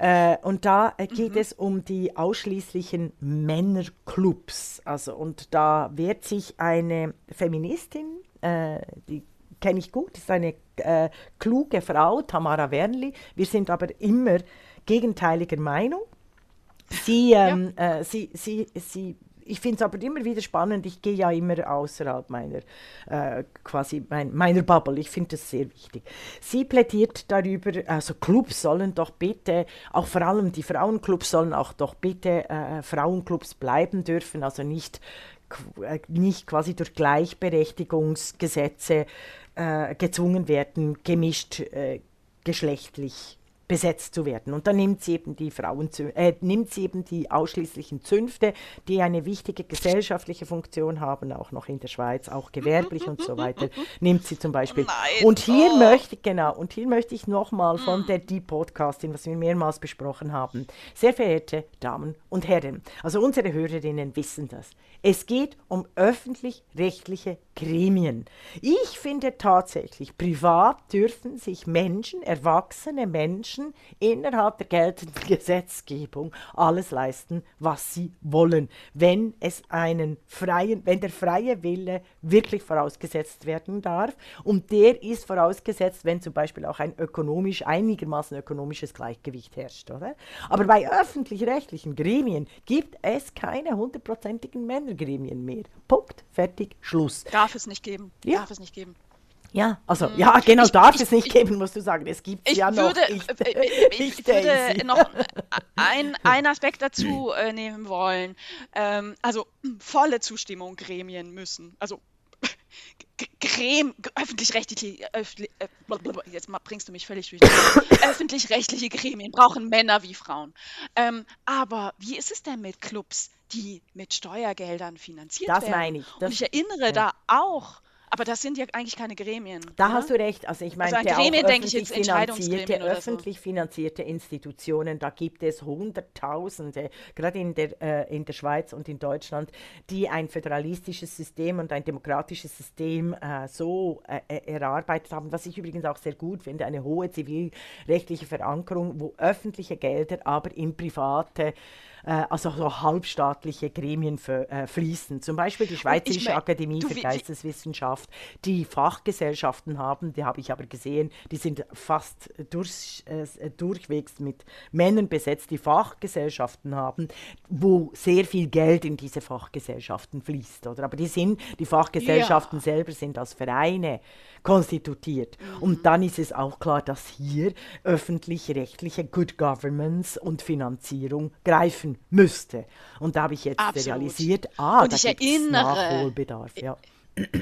Ja. Äh, und da äh, geht mhm. es um die ausschließlichen Männerclubs. Also, und da wehrt sich eine Feministin, äh, die kenne ich gut, ist eine äh, kluge Frau, Tamara Wernli. Wir sind aber immer gegenteiliger Meinung. Sie, ähm, ja. Äh, sie, sie, sie ich finde es aber immer wieder spannend. Ich gehe ja immer außerhalb meiner, äh, quasi mein, meiner Bubble. Ich finde das sehr wichtig. Sie plädiert darüber, also Clubs sollen doch bitte, auch vor allem die Frauenclubs sollen auch doch bitte äh, Frauenclubs bleiben dürfen, also nicht, nicht quasi durch Gleichberechtigungsgesetze äh, gezwungen werden, gemischt äh, geschlechtlich besetzt zu werden. Und dann nimmt sie eben die Frauen, äh, nimmt sie eben die ausschließlichen Zünfte, die eine wichtige gesellschaftliche Funktion haben, auch noch in der Schweiz, auch gewerblich und so weiter, nimmt sie zum Beispiel. Oh und hier oh. möchte genau, und hier möchte ich nochmal von der Deep Podcastin, was wir mehrmals besprochen haben, sehr verehrte Damen und Herren, also unsere Hörerinnen wissen das. Es geht um öffentlich-rechtliche Gremien. Ich finde tatsächlich, privat dürfen sich Menschen, erwachsene Menschen innerhalb der geltenden Gesetzgebung alles leisten, was sie wollen, wenn es einen freien, wenn der freie Wille wirklich vorausgesetzt werden darf. Und der ist vorausgesetzt, wenn zum Beispiel auch ein ökonomisch, einigermaßen ökonomisches Gleichgewicht herrscht, oder? Aber bei öffentlich-rechtlichen Gremien gibt es keine hundertprozentigen Männergremien mehr. Punkt, fertig, Schluss. Darf es nicht geben. Ja. Darf es nicht geben. Ja, also hm. ja, genau, ich, darf ich, es nicht ich, geben, musst du sagen. Es gibt ja noch. Würde, ich, äh, ich, würde noch ein, einen Aspekt dazu äh, nehmen wollen. Ähm, also volle Zustimmung Gremien müssen. Also Grem, öffentlich-rechtliche, äh, jetzt bringst du mich völlig durch. öffentlich-rechtliche Gremien brauchen Männer wie Frauen. Ähm, aber wie ist es denn mit Clubs, die mit Steuergeldern finanziert das werden? Das meine ich. Das, Und ich erinnere ja. da auch aber das sind ja eigentlich keine Gremien. Da oder? hast du recht. Also ich meine, also Gremien denke ich jetzt oder öffentlich so. finanzierte Institutionen, da gibt es Hunderttausende, gerade in der, äh, in der Schweiz und in Deutschland, die ein föderalistisches System und ein demokratisches System äh, so äh, äh erarbeitet haben, was ich übrigens auch sehr gut finde, eine hohe zivilrechtliche Verankerung, wo öffentliche Gelder aber in private äh, also so halbstaatliche Gremien für, äh, fließen. Zum Beispiel die Schweizerische mein, Akademie du, für Geisteswissenschaft, die Fachgesellschaften haben, die habe ich aber gesehen, die sind fast durch, äh, durchwegs mit Männern besetzt, die Fachgesellschaften haben, wo sehr viel Geld in diese Fachgesellschaften fließt. Oder? Aber die, sind, die Fachgesellschaften ja. selber sind als Vereine konstituiert. Mhm. Und dann ist es auch klar, dass hier öffentlich-rechtliche Good Governance und Finanzierung greifen müsste. Und da habe ich jetzt Absolut. realisiert, ah, und da gibt es Nachholbedarf. Ja.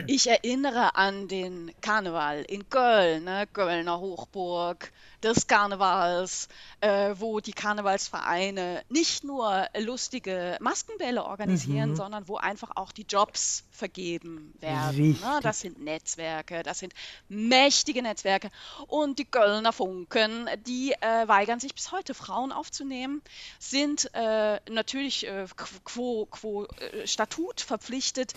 Ich erinnere an den Karneval in Köln, ne? Kölner Hochburg des Karnevals, äh, wo die Karnevalsvereine nicht nur lustige Maskenbälle organisieren, mhm. sondern wo einfach auch die Jobs vergeben werden. Ne? Das sind Netzwerke, das sind mächtige Netzwerke. Und die Kölner Funken, die äh, weigern sich bis heute, Frauen aufzunehmen, sind äh, natürlich äh, quo, quo äh, Statut verpflichtet,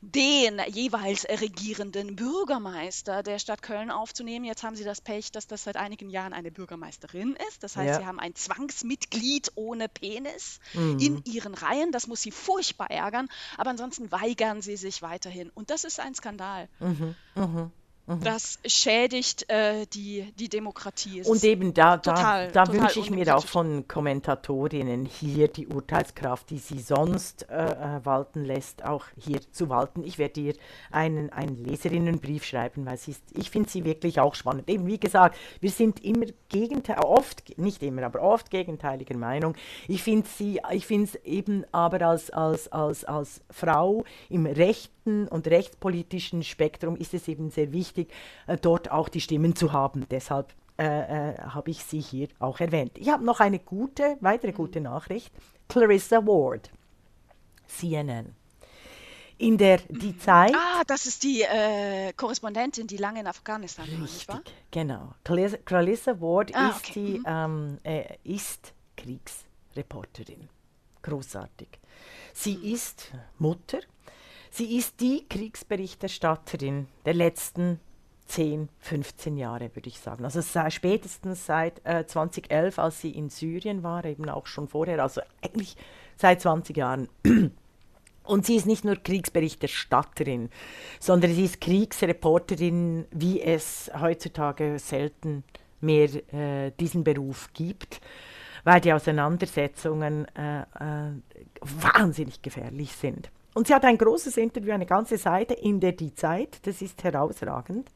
den jeweils regierenden Bürgermeister der Stadt Köln aufzunehmen. Jetzt haben sie das Pech, dass das seit einigen Jahren eine Bürgermeisterin ist. Das heißt, ja. sie haben ein Zwangsmitglied ohne Penis mhm. in ihren Reihen. Das muss sie furchtbar ärgern. Aber ansonsten weigern sie sich weiterhin. Und das ist ein Skandal. Mhm. Mhm. Mhm. Das schädigt äh, die, die Demokratie. Es und eben da, total, da, da wünsche ich mir auch von Kommentatorinnen hier die Urteilskraft, die sie sonst äh, äh, walten lässt, auch hier zu walten. Ich werde ihr einen, einen Leserinnenbrief schreiben, weil sie ist, ich finde sie wirklich auch spannend. Eben wie gesagt, wir sind immer gegenteil, oft, nicht immer, aber oft gegenteiliger Meinung. Ich finde sie, ich finde es eben aber als, als, als, als Frau im Recht rechten und rechtspolitischen Spektrum ist es eben sehr wichtig, äh, dort auch die Stimmen zu haben. Deshalb äh, äh, habe ich sie hier auch erwähnt. Ich habe noch eine gute, weitere gute Nachricht. Clarissa Ward, CNN. In der Die Zeit. Ah, das ist die äh, Korrespondentin, die lange in Afghanistan war? Richtig, genau. Clarissa- Ward Ah, ist, okay, die, ähm, äh, ist Kriegsreporterin. Großartig. Sie ist Mutter. Sie ist die Kriegsberichterstatterin der letzten 10, 15 Jahre, würde ich sagen. Also spätestens seit äh, 2011, als sie in Syrien war, eben auch schon vorher, also eigentlich seit 20 Jahren. Und sie ist nicht nur Kriegsberichterstatterin, sondern sie ist Kriegsreporterin, wie es heutzutage selten mehr äh, diesen Beruf gibt, weil die Auseinandersetzungen äh, äh, wahnsinnig gefährlich sind. Und sie hat ein großes Interview, eine ganze Seite in der Die Zeit, das ist herausragend.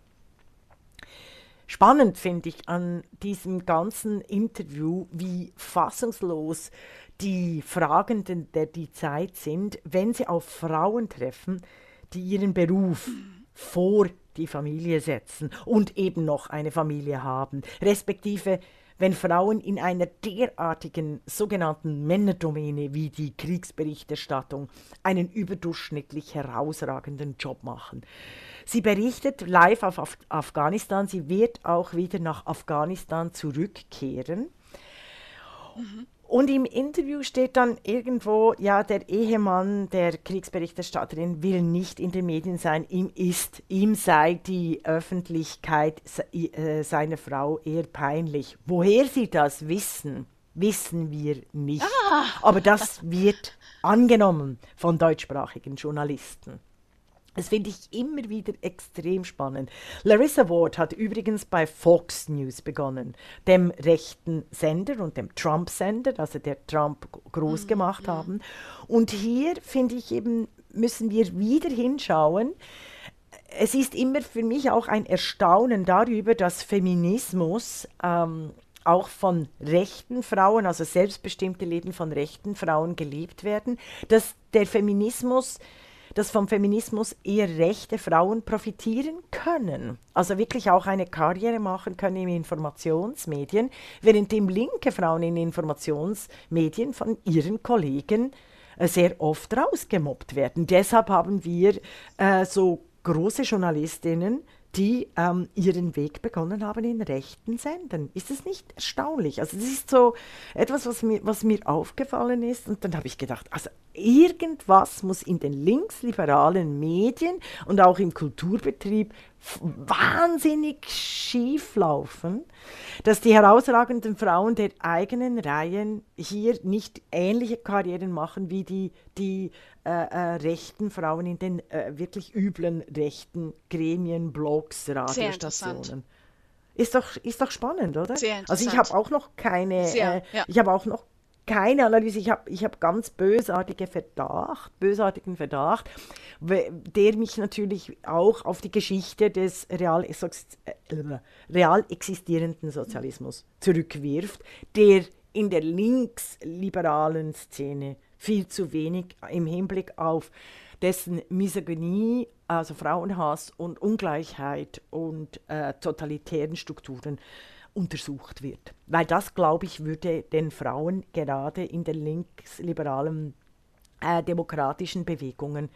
Spannend finde ich an diesem ganzen Interview, wie fassungslos die Fragenden der die Zeit sind, wenn sie auf Frauen treffen, die ihren Beruf vor die Familie setzen und eben noch eine Familie haben, respektive wenn Frauen in einer derartigen sogenannten Männerdomäne wie die Kriegsberichterstattung einen überdurchschnittlich herausragenden Job machen. Sie berichtet live auf Af Afghanistan, sie wird auch wieder nach Afghanistan zurückkehren. Und im Interview steht dann irgendwo, ja, der Ehemann der Kriegsberichterstatterin will nicht in den Medien sein, ihm ist, ihm sei die Öffentlichkeit äh, seiner Frau eher peinlich. Woher sie das wissen, wissen wir nicht. Aber das wird angenommen von deutschsprachigen Journalisten. Das finde ich immer wieder extrem spannend. Larissa Ward hat übrigens bei Fox News begonnen, dem rechten Sender und dem Trump-Sender, also der Trump groß gemacht haben. Und hier finde ich eben, müssen wir wieder hinschauen. Es ist immer für mich auch ein Erstaunen darüber, dass Feminismus ähm, auch von rechten Frauen, also selbstbestimmte Leben von rechten Frauen gelebt werden, dass der Feminismus dass vom Feminismus eher rechte Frauen profitieren können. Also wirklich auch eine Karriere machen können in Informationsmedien, währenddem linke Frauen in Informationsmedien von ihren Kollegen äh, sehr oft rausgemobbt werden. Deshalb haben wir äh, so große Journalistinnen, die ähm, ihren Weg begonnen haben in rechten Sendern. Ist das nicht erstaunlich? Also das ist so etwas, was mir, was mir aufgefallen ist. Und dann habe ich gedacht, also irgendwas muss in den linksliberalen Medien und auch im Kulturbetrieb wahnsinnig schief laufen, dass die herausragenden Frauen der eigenen Reihen hier nicht ähnliche Karrieren machen wie die, die äh, äh, rechten Frauen in den äh, wirklich üblen rechten Gremien, Blogs, Radiostationen. Ist doch, ist doch spannend, oder? Sehr also ich interessant. habe auch noch keine, äh, ja. ich habe auch noch keine Analyse. Ich habe ich hab ganz bösartige Verdacht, bösartigen Verdacht, der mich natürlich auch auf die Geschichte des real, äh, real existierenden Sozialismus zurückwirft, der in der linksliberalen Szene viel zu wenig im Hinblick auf dessen Misogynie, also Frauenhass und Ungleichheit und äh, totalitären Strukturen untersucht wird. Weil das, glaube ich, würde den Frauen gerade in den linksliberalen äh, demokratischen Bewegungen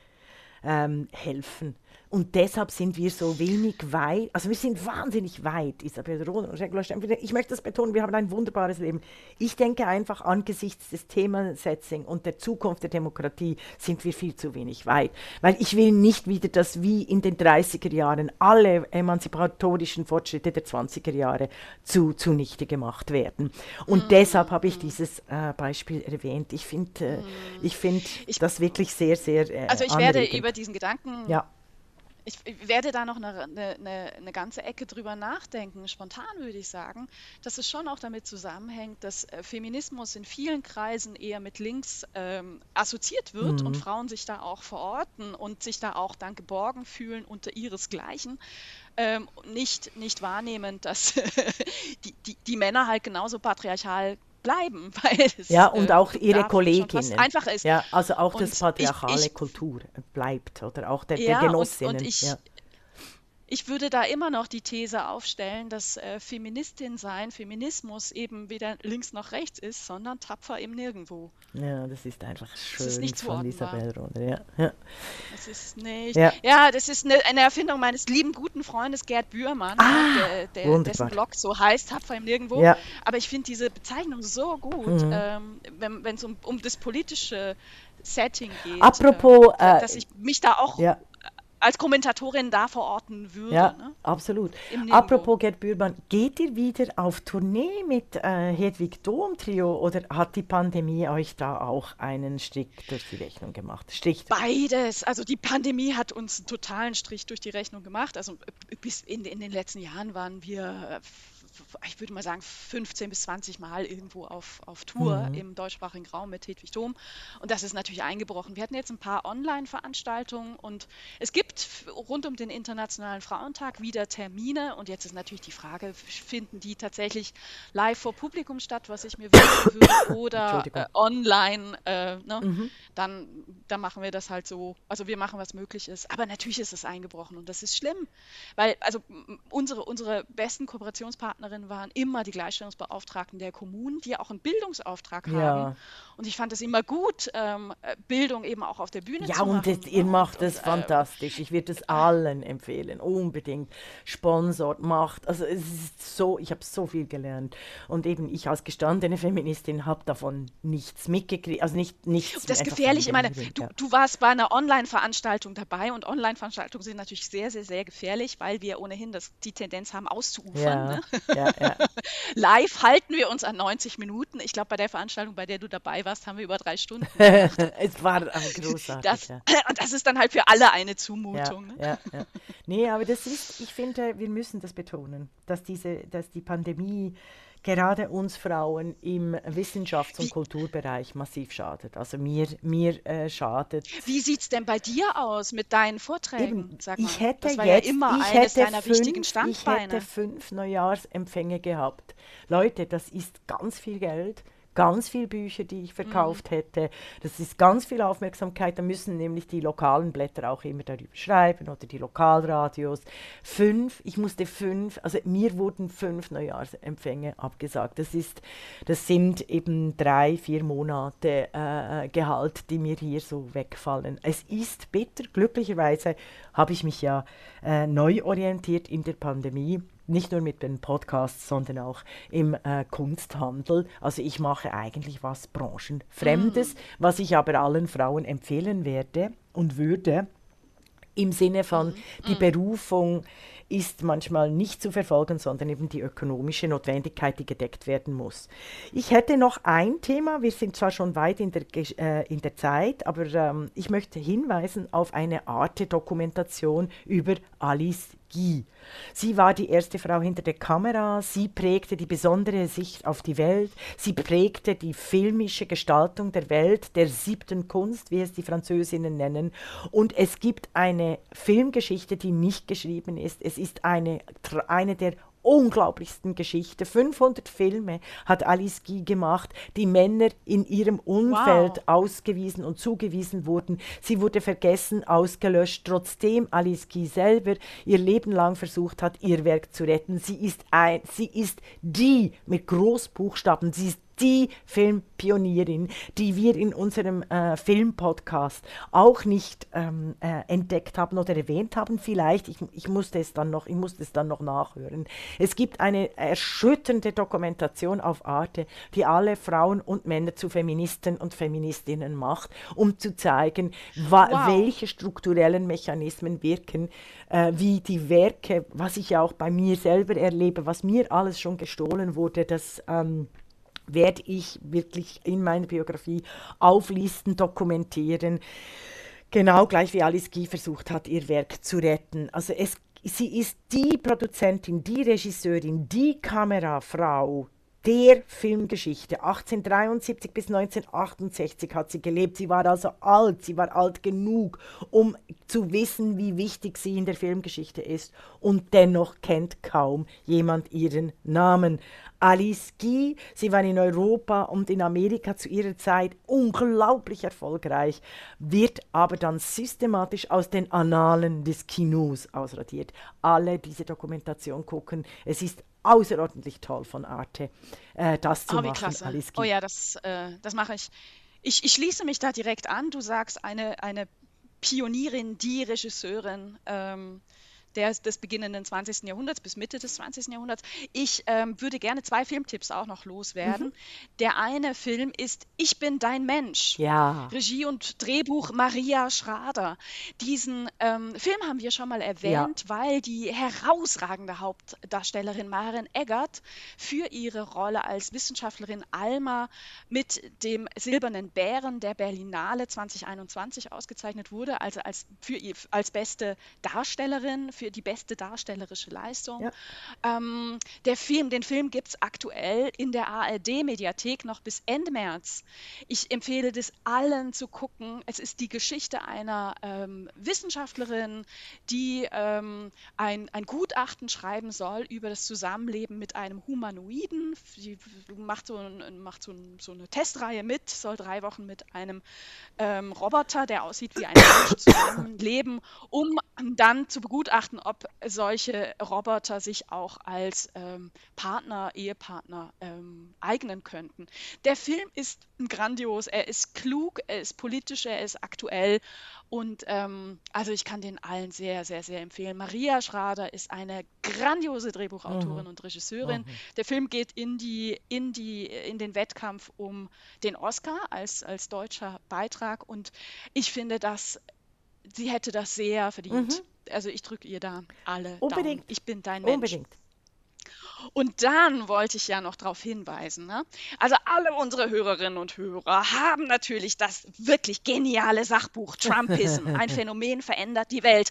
ähm, helfen. Und deshalb sind wir so wenig weit, also wir sind wahnsinnig weit, Isabel Rohn und Stempfli. Ich möchte das betonen, wir haben ein wunderbares Leben. Ich denke einfach, angesichts des Themensetzing und der Zukunft der Demokratie sind wir viel zu wenig weit. Weil ich will nicht wieder, dass wie in den 30er Jahren alle emanzipatorischen Fortschritte der 20er Jahre zu, zunichte gemacht werden. Und deshalb habe ich dieses äh, Beispiel erwähnt. Ich finde äh, ich find Ich- das wirklich sehr, sehr äh, Also ich werde anregend. über diesen Gedanken Ja. Ich ich werde da noch eine, eine, eine, ganze Ecke drüber nachdenken. Spontan würde ich sagen, dass es schon auch damit zusammenhängt, dass äh, Feminismus in vielen Kreisen eher mit links ähm, assoziiert wird und Frauen sich da auch verorten und sich da auch dann geborgen fühlen unter ihresgleichen. Ähm, nicht, nicht wahrnehmen, dass die, die, die Männer halt genauso patriarchal bleiben, weil es Ja, und äh, auch ihre Kolleginnen. einfach ist. Ja, also auch Und das ich- patriarchale ich- Kultur bleibt, oder auch der, Ja, der und- Genossinnen. und ich- ja. Ich würde da immer noch die These aufstellen, dass äh, Feministin sein, Feminismus eben weder links noch rechts ist, sondern tapfer im Nirgendwo. Ja, das ist einfach schön das ist nicht von Isabel Runde. Ja, ja. Das ist nicht. Ja, ja das ist eine, eine, Erfindung meines lieben guten Freundes Gerd Bührmann, ah, der, der, dessen Blog so heißt, tapfer im Nirgendwo. Ja. Aber ich finde diese Bezeichnung so gut, mhm. ähm, wenn es um, um das politische Setting geht. Apropos, äh, dass ich mich da auch ja als Kommentatorin da verorten würde. Ja, ne? absolut. Apropos Gerd Bührmann, geht ihr wieder auf Tournee mit äh, Hedwig Dom Trio oder hat die Pandemie euch da auch einen Strich durch die Rechnung gemacht? Strich Beides. Also die Pandemie hat uns einen totalen Strich durch die Rechnung gemacht. Also bis in, in den letzten Jahren waren wir ich würde mal sagen, 15 bis 20 Mal irgendwo auf, auf Tour mhm. im deutschsprachigen Raum mit Hedwig Dom. Und das ist natürlich eingebrochen. Wir hatten jetzt ein paar Online-Veranstaltungen und es gibt rund um den Internationalen Frauentag wieder Termine. Und jetzt ist natürlich die Frage, finden die tatsächlich live vor Publikum statt, was ich mir wünschen würde, oder äh, online? Äh, ne? mhm. dann, dann machen wir das halt so. Also wir machen, was möglich ist. Aber natürlich ist es eingebrochen und das ist schlimm, weil also unsere, unsere besten Kooperationspartner Partnerinnen waren immer die Gleichstellungsbeauftragten der Kommunen, die ja auch einen Bildungsauftrag ja. haben. Und ich fand es immer gut, ähm, Bildung eben auch auf der Bühne ja, zu machen. Ja, und ihr macht es äh, fantastisch. Ich würde es allen empfehlen, unbedingt. Sponsort, macht. Also es ist so, ich habe so viel gelernt. Und eben ich als gestandene Feministin habe davon nichts mitgekriegt. Also nicht, nichts. Das gefährlich. Ich meine, du, du warst bei einer Online-Veranstaltung dabei und Online-Veranstaltungen sind natürlich sehr, sehr, sehr gefährlich, weil wir ohnehin das, die Tendenz haben, auszuufern. Ja. Ne? Ja, ja. Live halten wir uns an 90 Minuten. Ich glaube, bei der Veranstaltung, bei der du dabei warst, haben wir über drei Stunden. es war großartig. Das, ja. Und das ist dann halt für alle eine Zumutung. Ja, ne? Nee, aber das ist, ich finde, wir müssen das betonen, dass, diese, dass die Pandemie gerade uns Frauen im Wissenschafts- und Wie, Kulturbereich massiv schadet. Also mir, mir äh, schadet. Wie sieht es denn bei dir aus mit deinen Vorträgen? Eben, ich hätte das war jetzt, ja immer ich eines deiner fünf, wichtigen Standbeine. Ich hätte fünf Neujahrsempfänge gehabt. Leute, das ist ganz viel Geld ganz viele Bücher, die ich verkauft mhm. hätte. Das ist ganz viel Aufmerksamkeit. Da müssen nämlich die lokalen Blätter auch immer darüber schreiben oder die Lokalradios. Fünf, ich musste fünf, also mir wurden fünf Neujahrsempfänge abgesagt. Das ist, das sind eben drei, vier Monate äh, Gehalt, die mir hier so wegfallen. Es ist bitter. Glücklicherweise habe ich mich ja äh, neu orientiert in der Pandemie nicht nur mit den Podcasts, sondern auch im äh, Kunsthandel. Also ich mache eigentlich was Branchenfremdes, mm. was ich aber allen Frauen empfehlen werde und würde, im Sinne von mm. die mm. Berufung ist manchmal nicht zu verfolgen, sondern eben die ökonomische Notwendigkeit, die gedeckt werden muss. Ich hätte noch ein Thema, wir sind zwar schon weit in der, äh, in der Zeit, aber ähm, ich möchte hinweisen auf eine Art Dokumentation über Alice Guy. Sie war die erste Frau hinter der Kamera, sie prägte die besondere Sicht auf die Welt, sie prägte die filmische Gestaltung der Welt, der siebten Kunst, wie es die Französinnen nennen. Und es gibt eine Filmgeschichte, die nicht geschrieben ist. Es ist eine, eine der unglaublichsten Geschichte. 500 Filme hat Alice Guy gemacht, die Männer in ihrem Umfeld wow. ausgewiesen und zugewiesen wurden. Sie wurde vergessen, ausgelöscht, trotzdem Alice Guy selber ihr Leben lang versucht hat, ihr Werk zu retten. Sie ist ein, sie ist die mit Großbuchstaben, sie ist die Filmpionierin, die wir in unserem äh, Filmpodcast auch nicht ähm, äh, entdeckt haben oder erwähnt haben. Vielleicht, ich, ich, musste es dann noch, ich musste es dann noch nachhören. Es gibt eine erschütternde Dokumentation auf Arte, die alle Frauen und Männer zu Feministen und Feministinnen macht, um zu zeigen, wow. welche strukturellen Mechanismen wirken, äh, wie die Werke, was ich ja auch bei mir selber erlebe, was mir alles schon gestohlen wurde, das ähm, werde ich wirklich in meiner Biografie auflisten, dokumentieren. Genau gleich wie Alice Guy versucht hat, ihr Werk zu retten. Also es, sie ist die Produzentin, die Regisseurin, die Kamerafrau, der Filmgeschichte. 1873 bis 1968 hat sie gelebt. Sie war also alt, sie war alt genug, um zu wissen, wie wichtig sie in der Filmgeschichte ist. Und dennoch kennt kaum jemand ihren Namen. Alice Guy, sie war in Europa und in Amerika zu ihrer Zeit unglaublich erfolgreich, wird aber dann systematisch aus den Annalen des Kinos ausradiert. Alle diese Dokumentation gucken. Es ist außerordentlich toll von Arte, äh, das zu oh, machen. Klasse. Oh ja, das, äh, das mache ich. ich. Ich schließe mich da direkt an. Du sagst eine, eine Pionierin, die Regisseurin. Ähm, der, des beginnenden 20. Jahrhunderts bis Mitte des 20. Jahrhunderts. Ich ähm, würde gerne zwei Filmtipps auch noch loswerden. Mhm. Der eine Film ist Ich bin dein Mensch. Ja. Regie und Drehbuch Maria Schrader. Diesen ähm, Film haben wir schon mal erwähnt, ja. weil die herausragende Hauptdarstellerin Maren Eggert für ihre Rolle als Wissenschaftlerin Alma mit dem Silbernen Bären der Berlinale 2021 ausgezeichnet wurde, also als, für, als beste Darstellerin für für die beste darstellerische Leistung. Ja. Ähm, der Film, den Film gibt es aktuell in der ARD-Mediathek noch bis Ende März. Ich empfehle das allen zu gucken. Es ist die Geschichte einer ähm, Wissenschaftlerin, die ähm, ein, ein Gutachten schreiben soll über das Zusammenleben mit einem Humanoiden. Sie macht so, ein, macht so, ein, so eine Testreihe mit, soll drei Wochen mit einem ähm, Roboter, der aussieht wie ein Mensch, zusammenleben, um dann zu begutachten, ob solche Roboter sich auch als ähm, Partner, Ehepartner ähm, eignen könnten. Der Film ist grandios, er ist klug, er ist politisch, er ist aktuell und ähm, also ich kann den allen sehr, sehr, sehr empfehlen. Maria Schrader ist eine grandiose Drehbuchautorin mhm. und Regisseurin. Mhm. Der Film geht in, die, in, die, in den Wettkampf um den Oscar als, als deutscher Beitrag und ich finde, dass sie hätte das sehr verdient. Mhm also ich drücke ihr da alle Unbedingt. Daumen. Ich bin dein Mensch. Unbedingt. Und dann wollte ich ja noch darauf hinweisen, ne? also alle unsere Hörerinnen und Hörer haben natürlich das wirklich geniale Sachbuch Trumpism, ein Phänomen verändert die Welt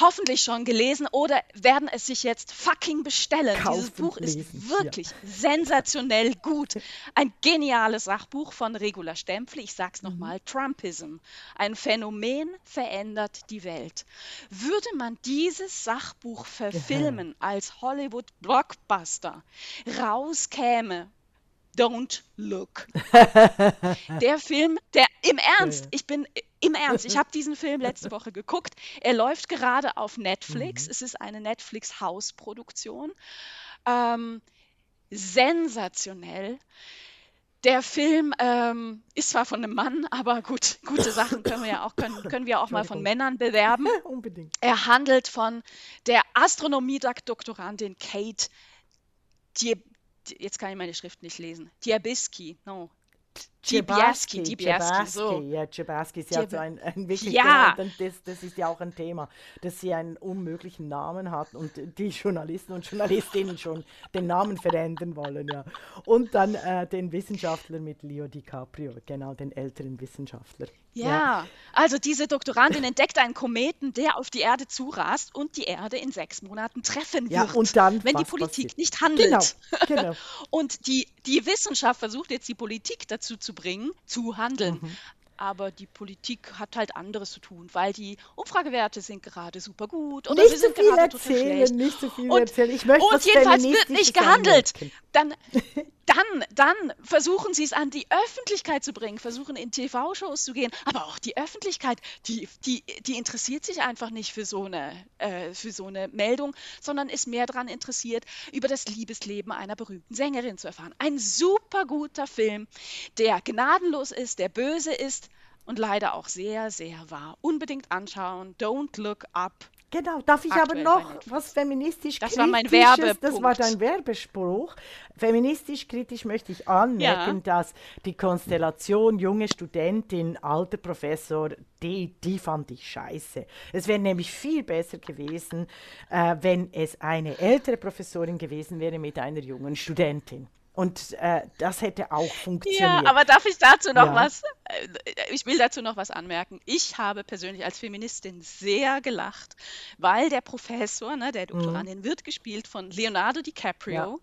hoffentlich schon gelesen oder werden es sich jetzt fucking bestellen. Kaufen, Dieses Buch lesen, ist wirklich ja. sensationell gut. Ein geniales Sachbuch von Regula Stempfli. Ich sag's nochmal: mhm. Trumpism. Ein Phänomen verändert die Welt. Würde man dieses Sachbuch verfilmen ja. als Hollywood-Blockbuster, rauskäme Don't Look. der Film, der im Ernst, ich bin im Ernst, ich habe diesen Film letzte Woche geguckt. Er läuft gerade auf Netflix. Mhm. Es ist eine Netflix-Hausproduktion. Ähm, sensationell. Der Film ähm, ist zwar von einem Mann, aber gut, gute Sachen können wir ja auch, können, können wir auch mal von Männern bewerben. Unbedingt. Er handelt von der Astronomie-Doktorandin Kate jetzt kann ich meine Schrift nicht lesen. Diabiski, no. Diabaski, Diabaski, so. Ja, Diabaski ist ja so ein, ein wirklich, ja. Genau, das, das ist ja auch ein Thema, dass sie einen unmöglichen Namen hat und die Journalisten und Journalistinnen schon den Namen verändern wollen, ja. Und dann äh, den Wissenschaftler mit Leo DiCaprio, genau, den älteren Wissenschaftler. Ja, ja, also diese Doktorandin entdeckt einen Kometen, der auf die Erde zurast und die Erde in sechs Monaten treffen wird, ja, und dann, wenn die Politik passiert? nicht handelt. Genau, genau. und die, die Wissenschaft versucht jetzt die Politik dazu zu bringen, zu handeln. Mhm. Aber die Politik hat halt anderes zu tun, weil die Umfragewerte sind gerade super gut oder nicht sie sind so viel gerade erzählen, Nicht so viel und, erzählen. Ich möchte und jedenfalls wird nicht gehandelt. Dann, dann, dann versuchen sie es an die Öffentlichkeit zu bringen, versuchen in TV-Shows zu gehen. Aber auch die Öffentlichkeit, die, die, die interessiert sich einfach nicht für so, eine, äh, für so eine Meldung, sondern ist mehr daran interessiert, über das Liebesleben einer berühmten Sängerin zu erfahren. Ein super guter Film, der gnadenlos ist, der böse ist und leider auch sehr, sehr wahr. Unbedingt anschauen. Don't look up. Genau, darf ich aber noch was feministisch Das war mein Werbepunkt. Das war dein Werbespruch. Feministisch kritisch möchte ich anmerken, ja. dass die Konstellation junge Studentin, alter Professor, die, die fand ich scheiße. Es wäre nämlich viel besser gewesen, äh, wenn es eine ältere Professorin gewesen wäre mit einer jungen Studentin. Und äh, das hätte auch funktioniert. Ja, aber darf ich dazu noch ja. was äh, ich will dazu noch was anmerken. Ich habe persönlich als Feministin sehr gelacht, weil der Professor, ne, der Doktorandin, mhm. wird gespielt von Leonardo DiCaprio. Ja.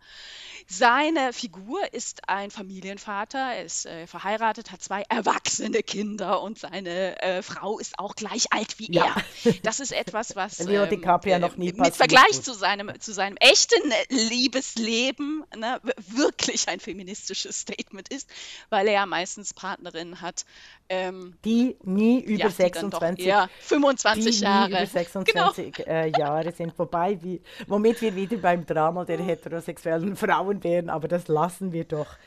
Seine Figur ist ein Familienvater, er ist äh, verheiratet, hat zwei erwachsene Kinder und seine äh, Frau ist auch gleich alt wie ja. er. Das ist etwas, was Leo DiCaprio ähm, noch nie mit Vergleich zu seinem, zu seinem echten Liebesleben ne, wirklich ein feministisches Statement ist, weil er ja meistens Partnerinnen hat, ähm, die nie über ja, 26 ja, 25 Jahre. über 26 genau. äh, Jahre sind. Wobei, wie, womit wir wieder beim Drama der heterosexuellen Frauen wären, aber das lassen wir doch,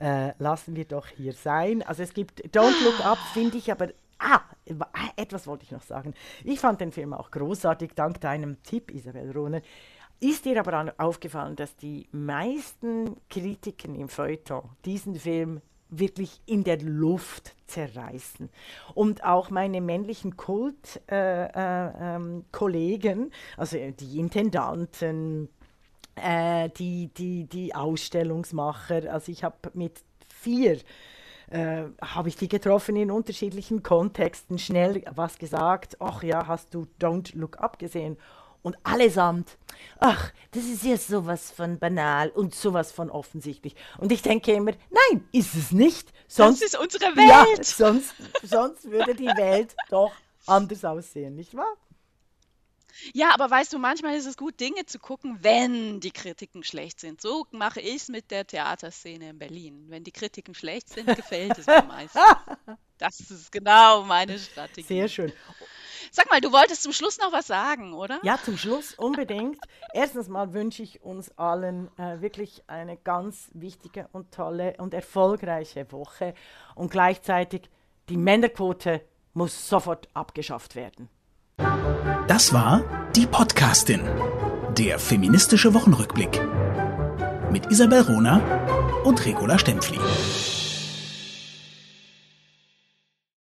äh, lassen wir doch hier sein. Also es gibt Don't Look Up, finde ich aber Ah, etwas wollte ich noch sagen. Ich fand den Film auch großartig, dank deinem Tipp, Isabel Rohner. Ist dir aber aufgefallen, dass die meisten Kritiken im Feuilleton diesen Film wirklich in der Luft zerreißen. Und auch meine männlichen Kult-Kollegen, äh, äh, also die Intendanten, äh, die, die, die Ausstellungsmacher, also ich habe mit vier äh, habe ich die getroffen in unterschiedlichen Kontexten, schnell was gesagt, ach ja, hast du Don't Look Up gesehen? Und allesamt, ach, das ist ja sowas von banal und sowas von offensichtlich. Und ich denke immer, nein, ist es nicht. Sonst, das ist unsere Welt. Ja, sonst, sonst würde die Welt doch anders aussehen, nicht wahr? Ja, aber weißt du, manchmal ist es gut, Dinge zu gucken, wenn die Kritiken schlecht sind. So mache ich es mit der Theaterszene in Berlin. Wenn die Kritiken schlecht sind, gefällt es mir meistens. Das ist genau meine Strategie. Sehr schön. Sag mal, du wolltest zum Schluss noch was sagen, oder? Ja, zum Schluss unbedingt. Erstens mal wünsche ich uns allen äh, wirklich eine ganz wichtige und tolle und erfolgreiche Woche. Und gleichzeitig, die Männerquote muss sofort abgeschafft werden. Das war die Podcastin, der feministische Wochenrückblick mit Isabel Rona und Regula Stempfli.